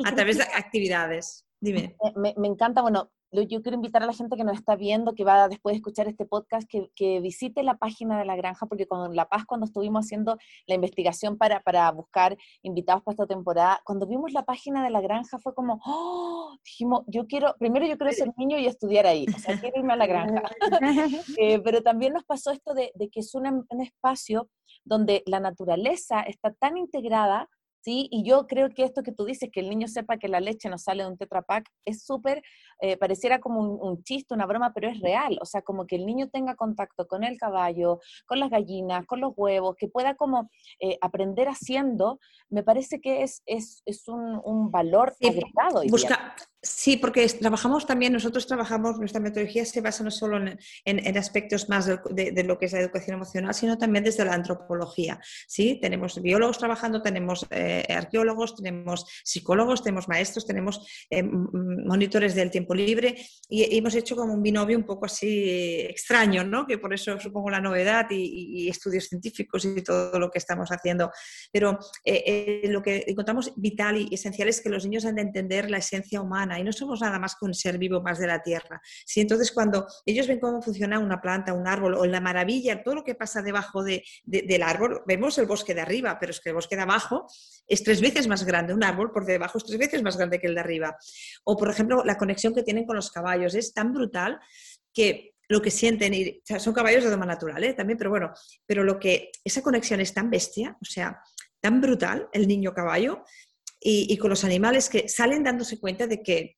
a través de actividades. Dime. Me, me, encanta, bueno, yo quiero invitar a la gente que nos está viendo, que va después de escuchar este podcast, que, que, visite la página de la granja, porque con La Paz, cuando estuvimos haciendo la investigación para, para buscar invitados para esta temporada, cuando vimos la página de la granja fue como, oh, dijimos, yo quiero, primero yo quiero ser niño y estudiar ahí, o sea, quiero irme a la granja. eh, pero también nos pasó esto de, de que es un, un espacio donde la naturaleza está tan integrada ¿sí? Y yo creo que esto que tú dices, que el niño sepa que la leche no sale de un Tetra es súper, eh, pareciera como un, chiste, una broma, pero es real. O sea, como que el niño tenga contacto con el caballo, con las gallinas, con los huevos, que pueda como eh, aprender haciendo, me parece que es, es, un, valor agregado. Busca, Sí, porque trabajamos también, nosotros trabajamos, nuestra metodología se basa no solo en, aspectos más de, lo que es la educación emocional, sino también desde la antropología. ¿sí? Tenemos biólogos trabajando, tenemos eh, arqueólogos, tenemos psicólogos, tenemos maestros, tenemos eh, monitores del tiempo libre y, hemos hecho como un binomio un poco así extraño, ¿no? que por eso supongo la novedad y, estudios científicos y todo lo que estamos haciendo. Pero eh, lo que encontramos vital y esencial es que los niños han de entender la esencia humana y no somos nada más que un ser vivo más de la tierra. ¿sí? Entonces, cuando ellos ven cómo funciona una planta, un árbol o la maravilla, todo lo que pasa debajo de, del árbol, vemos el bosque de arriba, pero es que el bosque de abajo es tres veces más grande, un árbol por debajo es tres veces más grande que el de arriba. O, por ejemplo, la conexión que tienen con los caballos es tan brutal que lo que sienten, y, son caballos de doma natural ¿eh? también, pero bueno, pero lo que, esa conexión es tan bestia, o sea, tan brutal, el niño caballo, y, con los animales que salen dándose cuenta de que,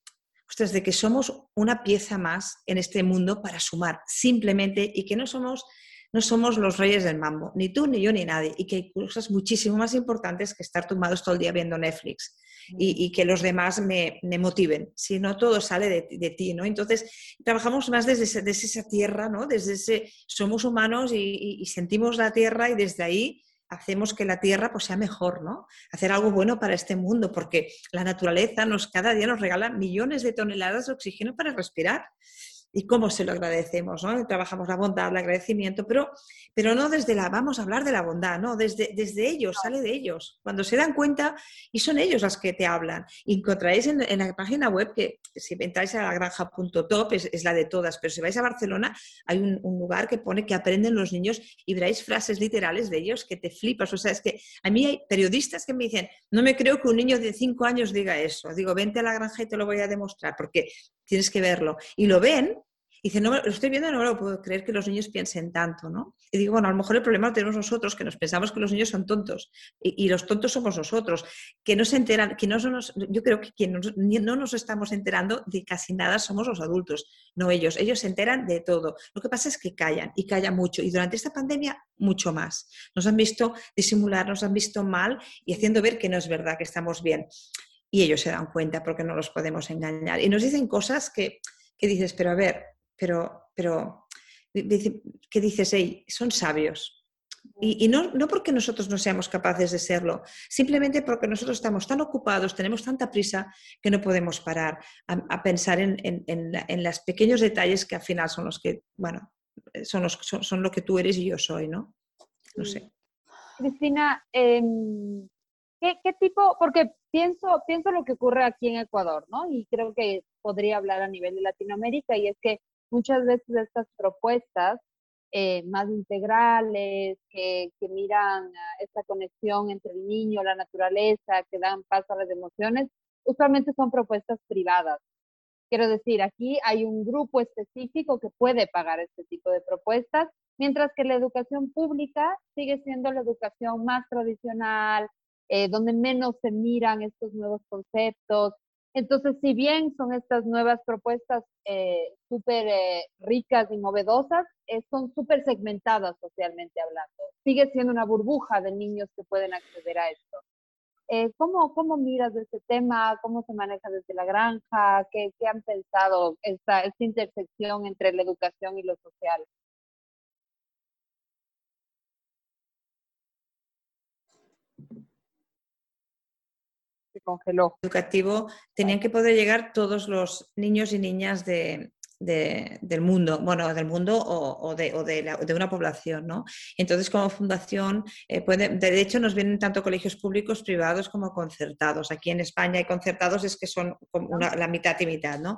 de que somos una pieza más en este mundo para sumar, simplemente, y que no somos, no somos los reyes del mambo, ni tú, ni yo, ni nadie, y que hay cosas muchísimo más importantes que estar tumbados todo el día viendo Netflix. Y, que los demás me, motiven, si no todo sale de, ti, ¿no? Entonces, trabajamos más desde, esa tierra, ¿no? Desde ese, somos humanos y sentimos la tierra y desde ahí hacemos que la Tierra pues, sea mejor, ¿no? Hacer algo bueno para este mundo, porque la naturaleza nos cada día nos regala millones de toneladas de oxígeno para respirar y cómo se lo agradecemos, ¿no? Trabajamos la bondad, el agradecimiento, pero, pero no desde la, vamos a hablar de la bondad, ¿no? Desde, desde ellos, sale de ellos. Cuando se dan cuenta, y son ellos las que te hablan. encontraréis en, la página web que si entráis a la granja.top, es, es la de todas, pero si vais a Barcelona, hay un, un, lugar que pone que aprenden los niños y veréis frases literales de ellos que te flipas. O sea, es que a mí hay periodistas que me dicen, no me creo que un niño de cinco años diga eso. Digo, vente a la granja y te lo voy a demostrar, porque tienes que verlo. Y lo ven y dice, no, lo estoy viendo no me lo puedo creer que los niños piensen tanto, ¿no? Y digo, bueno, a lo mejor el problema lo tenemos nosotros, que nos pensamos que los niños son tontos. Y, los tontos somos nosotros, que no se enteran, que no yo creo que quien no nos estamos enterando de casi nada somos los adultos, no ellos. Ellos se enteran de todo. Lo que pasa es que callan, y callan mucho. Y durante esta pandemia, mucho más. Nos han visto disimular, nos han visto mal y haciendo ver que no es verdad, que estamos bien. Y ellos se dan cuenta porque no los podemos engañar. Y nos dicen cosas que, que dices, pero a ver, pero, pero ¿qué dices? Hey, son sabios. Y, no, no, porque nosotros no seamos capaces de serlo, simplemente porque nosotros estamos tan ocupados, tenemos tanta prisa que no podemos parar a, pensar en, en, en, los pequeños detalles que al final son los que, bueno, son, los, son, lo que tú eres y yo soy, ¿no? No sé. Cristina, em, ¿qué, ¿qué, tipo? Porque pienso, pienso lo que ocurre aquí en Ecuador, ¿no? Y creo que podría hablar a nivel de Latinoamérica, y es que muchas veces estas propuestas eh, más integrales, que, que miran esta conexión entre el niño, la naturaleza, que dan paso a las emociones, usualmente son propuestas privadas. Quiero decir, aquí hay un grupo específico que puede pagar este tipo de propuestas, mientras que la educación pública sigue siendo la educación más tradicional, eh, donde menos se miran estos nuevos conceptos, entonces, si bien son estas nuevas propuestas eh, súper eh, ricas y novedosas, eh, son súper segmentadas socialmente hablando. Sigue siendo una burbuja de niños que pueden acceder a esto. ¿cómo, ¿Cómo miras este tema? ¿Cómo se maneja desde la granja? ¿Qué, qué han pensado esta, esta intersección entre la educación y lo social? Congeló. Educativo, tenían que poder llegar todos los niños y niñas de, del mundo, bueno, del mundo o, de, una población, ¿no? Entonces, como fundación, eh, puede, de hecho, nos vienen tanto colegios públicos, privados como concertados. Aquí en España hay concertados, es que son la mitad y mitad, ¿no?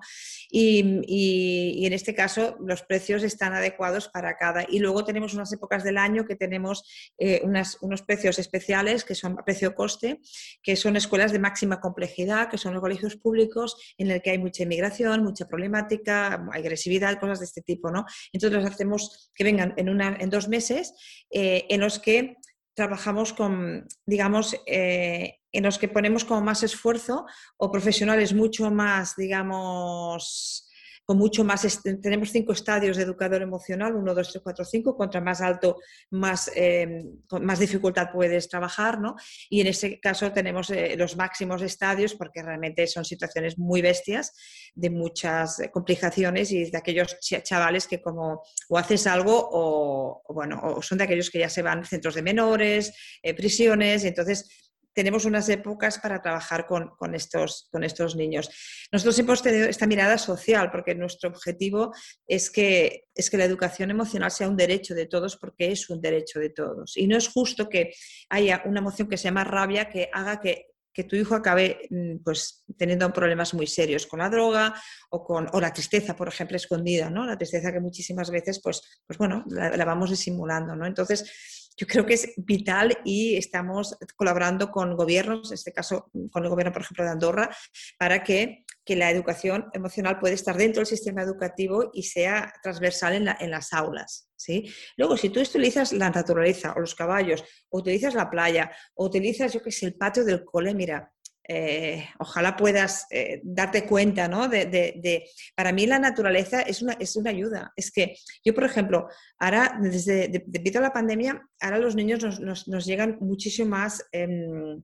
Y, en este caso, los precios están adecuados para cada. Y luego tenemos unas épocas del año que tenemos eh, unos precios especiales, que son precio-coste, que son escuelas de máxima complejidad, que son los colegios públicos, en el que hay mucha inmigración, mucha problemática, agresividad, cosas de este tipo, ¿no? Entonces hacemos que vengan en, una, en dos meses eh, en los que trabajamos con, digamos, eh, en los que ponemos como más esfuerzo o profesionales mucho más, digamos, con mucho más, tenemos cinco estadios de educador emocional, uno, dos, tres, cuatro, cinco, contra más alto, más, eh, más dificultad puedes trabajar, ¿no? Y en ese caso tenemos eh, los máximos estadios porque realmente son situaciones muy bestias, de muchas complicaciones y de aquellos chavales que como o haces algo o, bueno, o son de aquellos que ya se van centros de menores, eh, prisiones, entonces tenemos unas épocas para trabajar con, estos, con estos niños. Nosotros hemos tenido esta mirada social porque nuestro objetivo es que, es que la educación emocional sea un derecho de todos porque es un derecho de todos. Y no es justo que haya una emoción que se llama rabia que haga que que tu hijo acabe mm, pues, teniendo problemas muy serios con la droga o con o la tristeza, por ejemplo, escondida, ¿no? La tristeza que muchísimas veces, pues, pues bueno, la, la vamos disimulando, ¿no? Entonces, yo creo que es vital y estamos colaborando con gobiernos, en este caso con el gobierno, por ejemplo, de Andorra, para que, la educación emocional pueda estar dentro del sistema educativo y sea transversal en, las aulas. ¿sí? Luego, si tú utilizas la naturaleza o los caballos, o utilizas la playa, o utilizas, yo qué sé, el patio del cole, mira, eh, ojalá puedas eh, darte cuenta, ¿no? De, para mí la naturaleza es una, es una ayuda. Es que yo, por ejemplo, ahora, desde, debido a la pandemia, ahora los niños nos, nos, llegan muchísimo más... Em,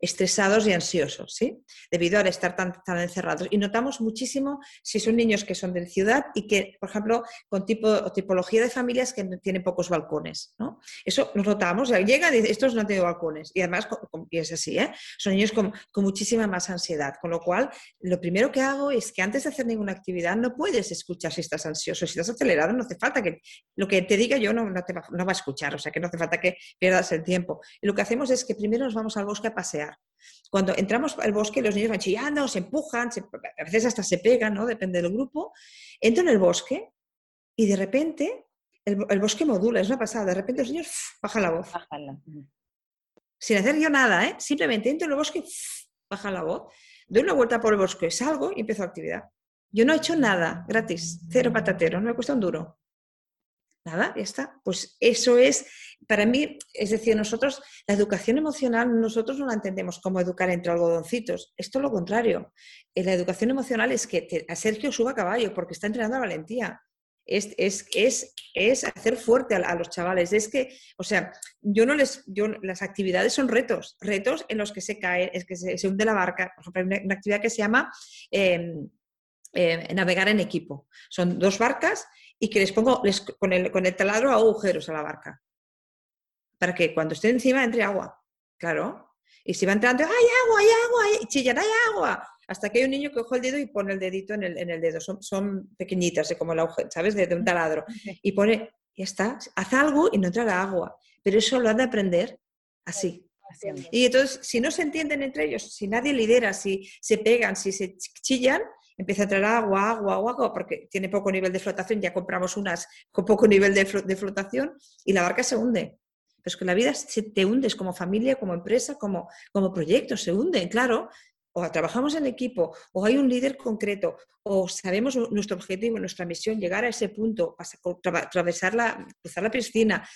estresados y ansiosos, ¿sí? Debido al estar tan, tan encerrados. Y notamos muchísimo si son niños que son de ciudad y que, por ejemplo, con tipo o tipología de familias que tienen pocos balcones, ¿no? Eso nos notamos. Llega y estos no tienen balcones. Y además, y así, ¿eh? Son niños con, muchísima más ansiedad. Con lo cual, lo primero que hago es que antes de hacer ninguna actividad no puedes escuchar si estás ansioso. Si estás acelerado, no hace falta que lo que te diga yo no, no, te va, no va a escuchar. O sea, que no hace falta que pierdas el tiempo. Y lo que hacemos es que primero nos vamos al bosque a pasear cuando entramos al bosque, los niños van chillando, se empujan, a veces hasta se pegan, ¿no? Depende del grupo. Entro en el bosque y de repente el, bosque modula, es una pasada. De repente los niños bajan la voz. Sin hacer yo nada, ¿eh? Simplemente entro en el bosque, bajan la voz. Doy una vuelta por el bosque, salgo y empiezo actividad. Yo no he hecho nada gratis, cero patatero, no me cuesta un duro. Nada, ya está. Pues eso es, para mí, es decir, nosotros, la educación emocional, nosotros no la entendemos como educar entre algodoncitos. Esto es lo contrario. Eh, la educación emocional es que a Sergio suba a caballo porque está entrenando a valentía. Es, es, es, es hacer fuerte a, los chavales. Es que, o sea, yo no les, yo, las actividades son retos, retos en los que se cae, es que se, hunde la barca. Por ejemplo, hay una, actividad que se llama em, eh, navegar en equipo. Son dos barcas y que les pongo con, el, con el taladro agujeros a la barca. Para que cuando esté encima entre agua. Claro. Y si va entrando, ¡hay agua, hay agua! Hay... chillan, ¡hay agua! Hasta que hay un niño que coge el dedo y pone el dedito en el, en el dedo. Son, son pequeñitas, como el agujero, ¿sabes? De, un taladro. Y pone, ya está, haz algo y no entra la agua. Pero eso lo han de aprender así. Y entonces, si no se entienden entre ellos, si nadie lidera, si se pegan, si se chillan, empieza a entrar agua, agua, agua, porque tiene poco nivel de flotación, ya compramos unas con poco nivel de, flotación y la barca se hunde. Pero es que la vida te hundes como familia, como empresa, como, como proyecto, se hunde, claro. O trabajamos en equipo, o hay un líder concreto, o sabemos nuestro objetivo, nuestra misión, llegar a ese punto, atravesar la, cruzar la piscina,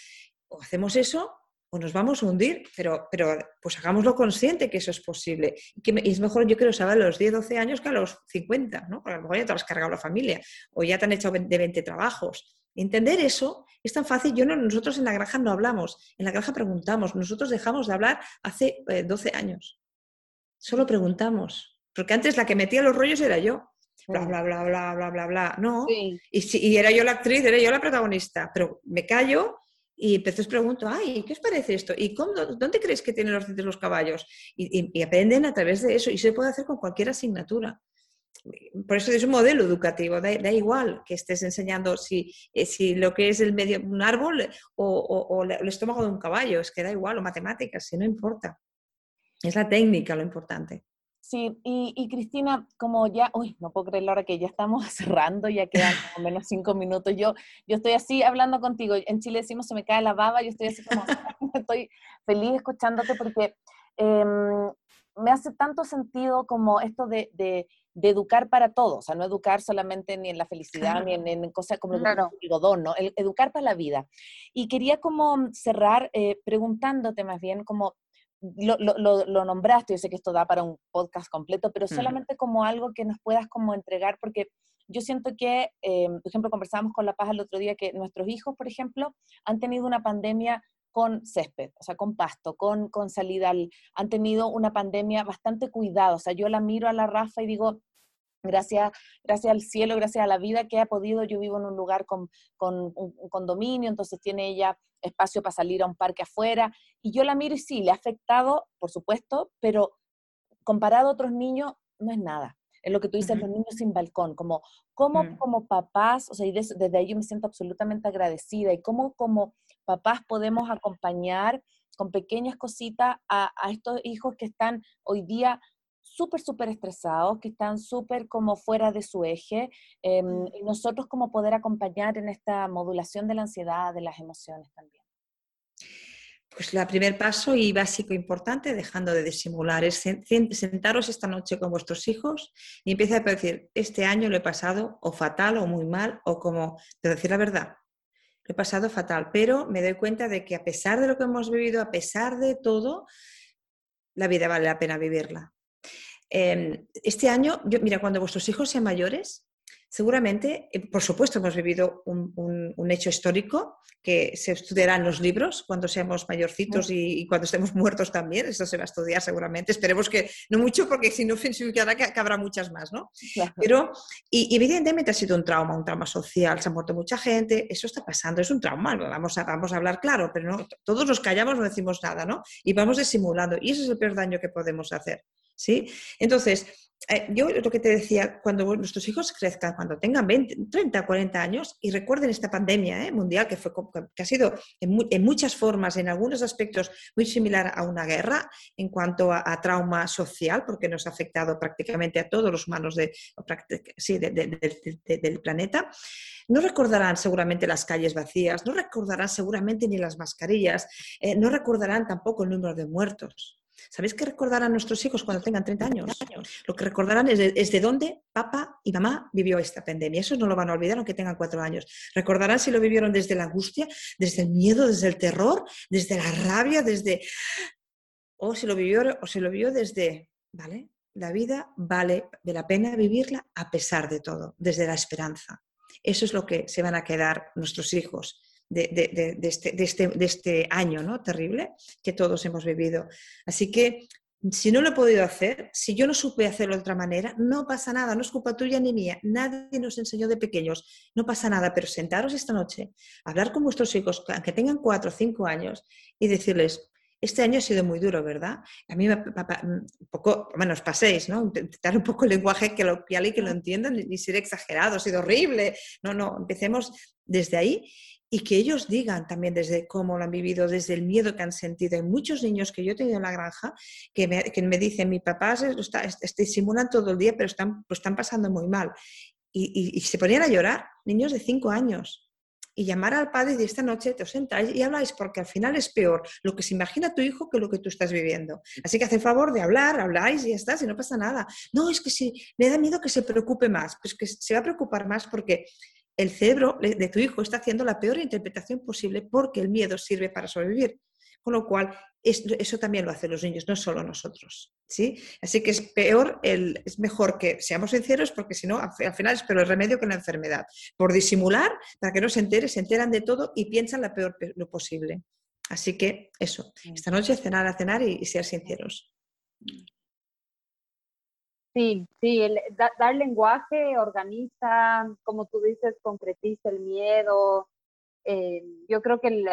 o hacemos eso o nos vamos a hundir, pero, pero pues hagámoslo consciente que eso es posible. Y, que es mejor, yo quiero saber a los 10, 12 años que a los 50, ¿no? Porque a lo mejor ya te has cargado la familia o ya te han hecho de 20 trabajos. Entender eso es tan fácil. Yo no, nosotros en la granja no hablamos, en la granja preguntamos. Nosotros dejamos de hablar hace 12 eh, años. Solo preguntamos. Porque antes la que metía los rollos era yo. Bla, bla, bla, bla, bla, bla, bla. No. Y, si, y era yo la actriz, era yo la protagonista. Pero me callo y entonces pregunto, ay, ¿qué os parece esto? ¿Y cómo, dónde crees que tienen los dientes los caballos? Y, aprenden a través de eso y se puede hacer con cualquier asignatura. Por eso es un modelo educativo, da, igual que estés enseñando si, eh, si, lo que es el medio, un árbol o, o, el estómago de un caballo, es que da igual, o matemáticas, si no importa. Es la técnica lo importante. Sí, y, Cristina, como ya, uy, no puedo creer la hora que ya estamos cerrando, ya quedan como menos cinco minutos. Yo, yo estoy así hablando contigo. En Chile decimos se me cae la baba, yo estoy así como, estoy feliz escuchándote porque em, me hace tanto sentido como esto de, de, educar para todos, o sea, no educar solamente ni en la felicidad, ni en, cosas como el algodón, ¿no? educar para la vida. Y quería como cerrar eh, preguntándote más bien como, lo, lo, lo, nombraste, yo sé que esto da para un podcast completo, pero solamente como algo que nos puedas como entregar, porque yo siento que, eh, por ejemplo, conversábamos con La Paz el otro día que nuestros hijos, por ejemplo, han tenido una pandemia con césped, o sea, con pasto, con, con salida, al, han tenido una pandemia bastante cuidada, o sea, yo la miro a la Rafa y digo, gracias, gracias al cielo, gracias a la vida que ha podido, yo vivo en un lugar con, con un, condominio, entonces tiene ella espacio para salir a un parque afuera, y yo la miro y sí, le ha afectado, por supuesto, pero comparado a otros niños, no es nada. Es lo que tú dices, los niños sin balcón, como, como, mm. como papás, o sea, y desde ahí yo me siento absolutamente agradecida, y cómo como papás podemos acompañar con pequeñas cositas a, a estos hijos que están hoy día súper, súper estresados, que están súper como fuera de su eje, em, y nosotros como poder acompañar en esta modulación de la ansiedad, de las emociones también. Pues el primer paso y básico importante, dejando de disimular, es sentaros esta noche con vuestros hijos y empieza a decir, este año lo he pasado o fatal o muy mal o como, de decir la verdad, lo he pasado fatal, pero me doy cuenta de que a pesar de lo que hemos vivido, a pesar de todo, la vida vale la pena vivirla. Em, este año, yo, mira, cuando vuestros hijos sean mayores, seguramente, eh, por supuesto, hemos vivido un, hecho histórico que se estudiará en los libros cuando seamos mayorcitos y, cuando estemos muertos también. Eso se va a estudiar seguramente. Esperemos que no mucho, porque si no, significará que, que habrá muchas más, ¿no? Pero, y, evidentemente ha sido un trauma, un trauma social, se ha muerto mucha gente, eso está pasando, es un trauma, vamos a, vamos a hablar claro, pero no, todos nos callamos, no decimos nada, ¿no? Y vamos disimulando, y ese es el peor daño que podemos hacer. ¿Sí? Entonces, eh, yo lo que te decía, cuando nuestros hijos crezcan, cuando tengan 20, 30, 40 años y recuerden esta pandemia eh, mundial que, fue, que ha sido en, muchas formas, en algunos aspectos, muy similar a una guerra en cuanto a, trauma social, porque nos ha afectado prácticamente a todos los humanos del planeta, no recordarán seguramente las calles vacías, no recordarán seguramente ni las mascarillas, eh, no recordarán tampoco el número de muertos. ¿Sabéis qué recordarán nuestros hijos cuando tengan 30 años? Lo que recordarán es de, dónde papá y mamá vivió esta pandemia. Eso no lo van a olvidar aunque tengan cuatro años. Recordarán si lo vivieron desde la angustia, desde el miedo, desde el terror, desde la rabia, desde... O si lo vivió, o se lo vio desde, ¿vale? La vida vale de la pena vivirla a pesar de todo, desde la esperanza. Eso es lo que se van a quedar nuestros hijos de, este, este, de, este, año ¿no? terrible que todos hemos vivido. Así que si no lo he podido hacer, si yo no supe hacerlo de otra manera, no pasa nada, no es culpa tuya ni mía, nadie nos enseñó de pequeños, no pasa nada, pero sentaros esta noche, hablar con vuestros hijos, aunque tengan cuatro o cinco años, y decirles, este año ha sido muy duro, ¿verdad? A mí me, un poco, bueno, os paséis, ¿no? Intentar un poco el lenguaje que lo, que lo entiendan, ni ser exagerado, ha sido horrible. No, no, empecemos desde ahí y que ellos digan también desde cómo lo han vivido, desde el miedo que han sentido. Hay muchos niños que yo he tenido en la granja que me, que me dicen, mi papá se, está, simulan todo el día, pero están, lo están pasando muy mal. Y, se ponían a llorar, niños de cinco años. Y llamar al padre y decir, esta noche te os sentáis y habláis, porque al final es peor lo que se imagina tu hijo que lo que tú estás viviendo. Así que hace favor de hablar, habláis y ya está, si no pasa nada. No, es que si me da miedo que se preocupe más, pues que se va a preocupar más porque el cerebro de tu hijo está haciendo la peor interpretación posible porque el miedo sirve para sobrevivir. Con lo cual, eso también lo hacen los niños, no solo nosotros. ¿sí? Así que es peor, es mejor que seamos sinceros porque si no, al final es peor el remedio que la enfermedad. Por disimular, para que no se entere, se enteran de todo y piensan la peor lo posible. Así que eso, esta noche cenar a cenar y, y ser sinceros. Sí, sí, dar lenguaje organiza, como tú dices, concretiza el miedo. Eh, yo creo que el,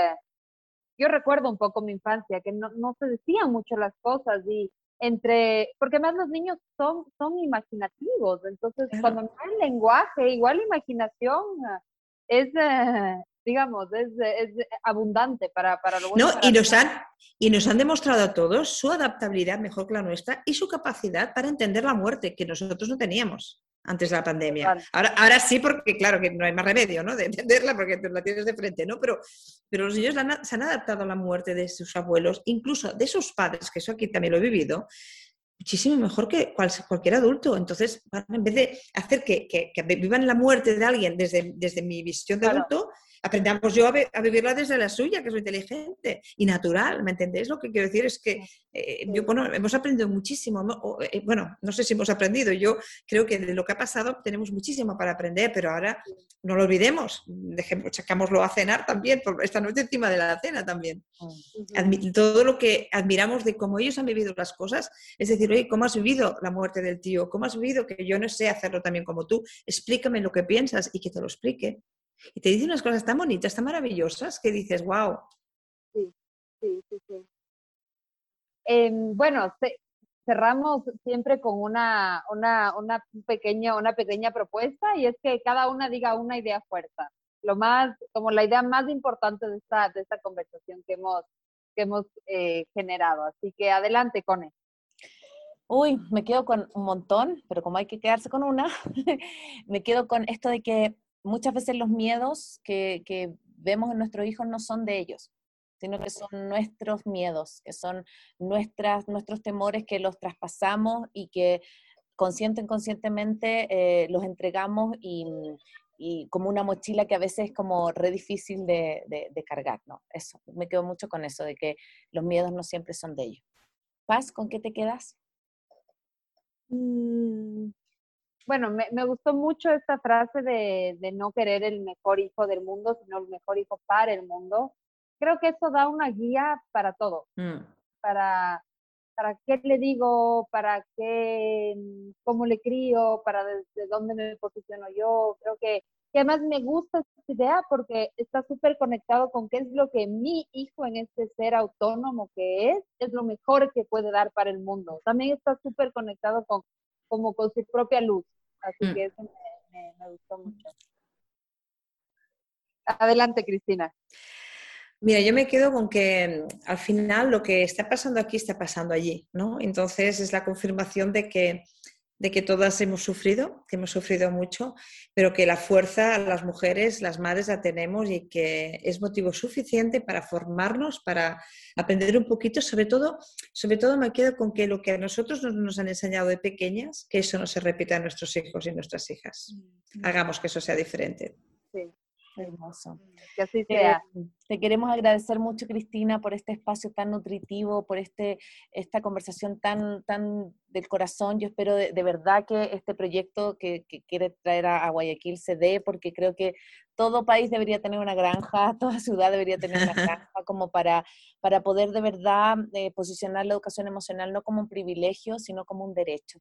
yo recuerdo un poco mi infancia, que no, no se decían mucho las cosas y entre, porque además los niños son, son imaginativos, entonces cuando no hay lenguaje, igual la imaginación es, eh, digamos, es, abundante para, para lo bueno. No, y, nos han, y nos han demostrado a todos su adaptabilidad mejor que la nuestra y su capacidad para entender la muerte, que nosotros no teníamos antes de la pandemia. Ahora, ahora sí, porque claro que no hay más remedio, ¿no? De entenderla porque la tienes de frente, ¿no? Pero, pero los niños se han adaptado a la muerte de sus abuelos, incluso de sus padres, que eso aquí también lo he vivido, muchísimo mejor que cualquier adulto. Entonces, en vez de hacer que, que, vivan la muerte de alguien desde, desde mi visión de adulto, aprendamos yo a, vivirla desde la suya, que es inteligente y natural, ¿me entendéis? Lo que quiero decir es que eh, yo, bueno, hemos aprendido muchísimo, eh, bueno, no sé si hemos aprendido, yo creo que de lo que ha pasado tenemos muchísimo para aprender, pero ahora no lo olvidemos, dejemos, sacámoslo a cenar también, por esta noche encima de la cena también. todo lo que admiramos de cómo ellos han vivido las cosas, es decir, oye, ¿cómo has vivido la muerte del tío? ¿Cómo has vivido que yo no sé hacerlo también como tú? Explícame lo que piensas y que te lo explique. Y te dice unas cosas tan bonitas, tan maravillosas, que dices, wow. Sí, sí, sí, sí. Em, bueno, cerramos siempre con una, una, una, pequeña, una pequeña propuesta y es que cada una diga una idea fuerza. Lo más, como la idea más importante de esta, de esta conversación que hemos, que hemos eh, generado. Así que adelante, Cone. Uy, me quedo con un montón, pero como hay que quedarse con una, me quedo con esto de que muchas veces los miedos que, vemos en nuestros hijos no son de ellos, sino que son nuestros miedos, que son nuestras, nuestros temores que los traspasamos y que consciente inconscientemente eh, los entregamos y, como una mochila que a veces es como re difícil de, cargar, ¿no? Eso, me quedo mucho con eso, de que los miedos no siempre son de ellos. Paz, ¿con qué te quedas? Mm, bueno, me, gustó mucho esta frase de, no querer el mejor hijo del mundo, sino el mejor hijo para el mundo. Creo que eso da una guía para todo, mm. para, para qué le digo, para qué, cómo le crío, para desde dónde me posiciono yo. Creo que, que además me gusta esta idea porque está súper conectado con qué es lo que mi hijo en este ser autónomo que es, es lo mejor que puede dar para el mundo. También está súper conectado con como con su propia luz. Así mm. que eso me, gustó mucho. Adelante, Cristina. Mira, yo me quedo con que mm, al final lo que está pasando aquí está pasando allí, ¿no? Entonces es la confirmación de que de que todas hemos sufrido, que hemos sufrido mucho, pero que la fuerza, las mujeres, las madres la tenemos y que es motivo suficiente para formarnos, para aprender un poquito, sobre todo, sobre todo me quedo con que lo que a nosotros nos, nos han enseñado de pequeñas, que eso no se repita a nuestros hijos y nuestras hijas. Mm. Hagamos que eso sea diferente. Sí. Hermoso. Mm, que así sea. te queremos agradecer mucho, Cristina, por este espacio tan nutritivo, por este, esta conversación tan, tan del corazón. Yo espero de, verdad que este proyecto que, quiere traer a, Guayaquil se dé, porque creo que todo país debería tener una granja, toda ciudad debería tener una granja, como para, para poder de verdad eh, posicionar la educación emocional no como un privilegio, sino como un derecho.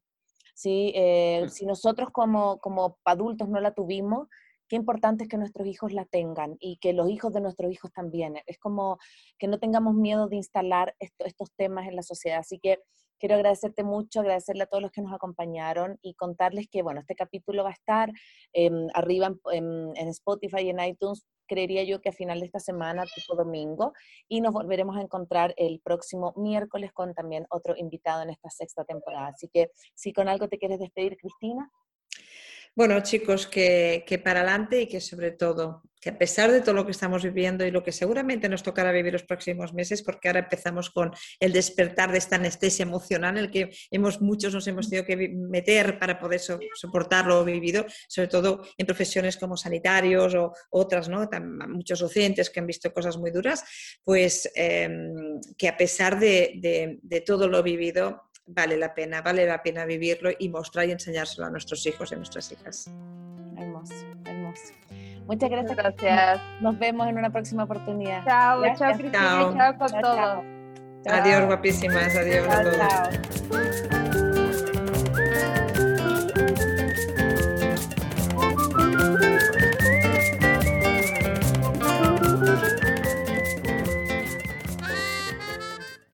¿sí? Eh, si nosotros como, como adultos no la tuvimos, qué importante es que nuestros hijos la tengan y que los hijos de nuestros hijos también. Es como que no tengamos miedo de instalar estos temas en la sociedad. Así que quiero agradecerte mucho, agradecerle a todos los que nos acompañaron y contarles que, bueno, este capítulo va a estar em, arriba en, Spotify y en iTunes creería yo que a final de esta semana, tipo domingo, y nos volveremos a encontrar el próximo miércoles con también otro invitado en esta sexta temporada. Así que si con algo te quieres despedir, Cristina. Bueno, chicos, que, para adelante y que sobre todo, que a pesar de todo lo que estamos viviendo y lo que seguramente nos tocará vivir los próximos meses, porque ahora empezamos con el despertar de esta anestesia emocional en el que hemos, muchos nos hemos tenido que meter para poder soportar lo vivido, sobre todo en profesiones como sanitarios o otras, ¿no? muchos docentes que han visto cosas muy duras, pues em, que a pesar de, de todo lo vivido, vale la pena, vale la pena vivirlo y mostrar y enseñárselo a nuestros hijos y a nuestras hijas. Hermoso, hermoso. Muchas gracias. gracias. Nos vemos en una próxima oportunidad. Chao, chao Cristina, chao, con todos. Adiós, guapísimas, adiós a todos.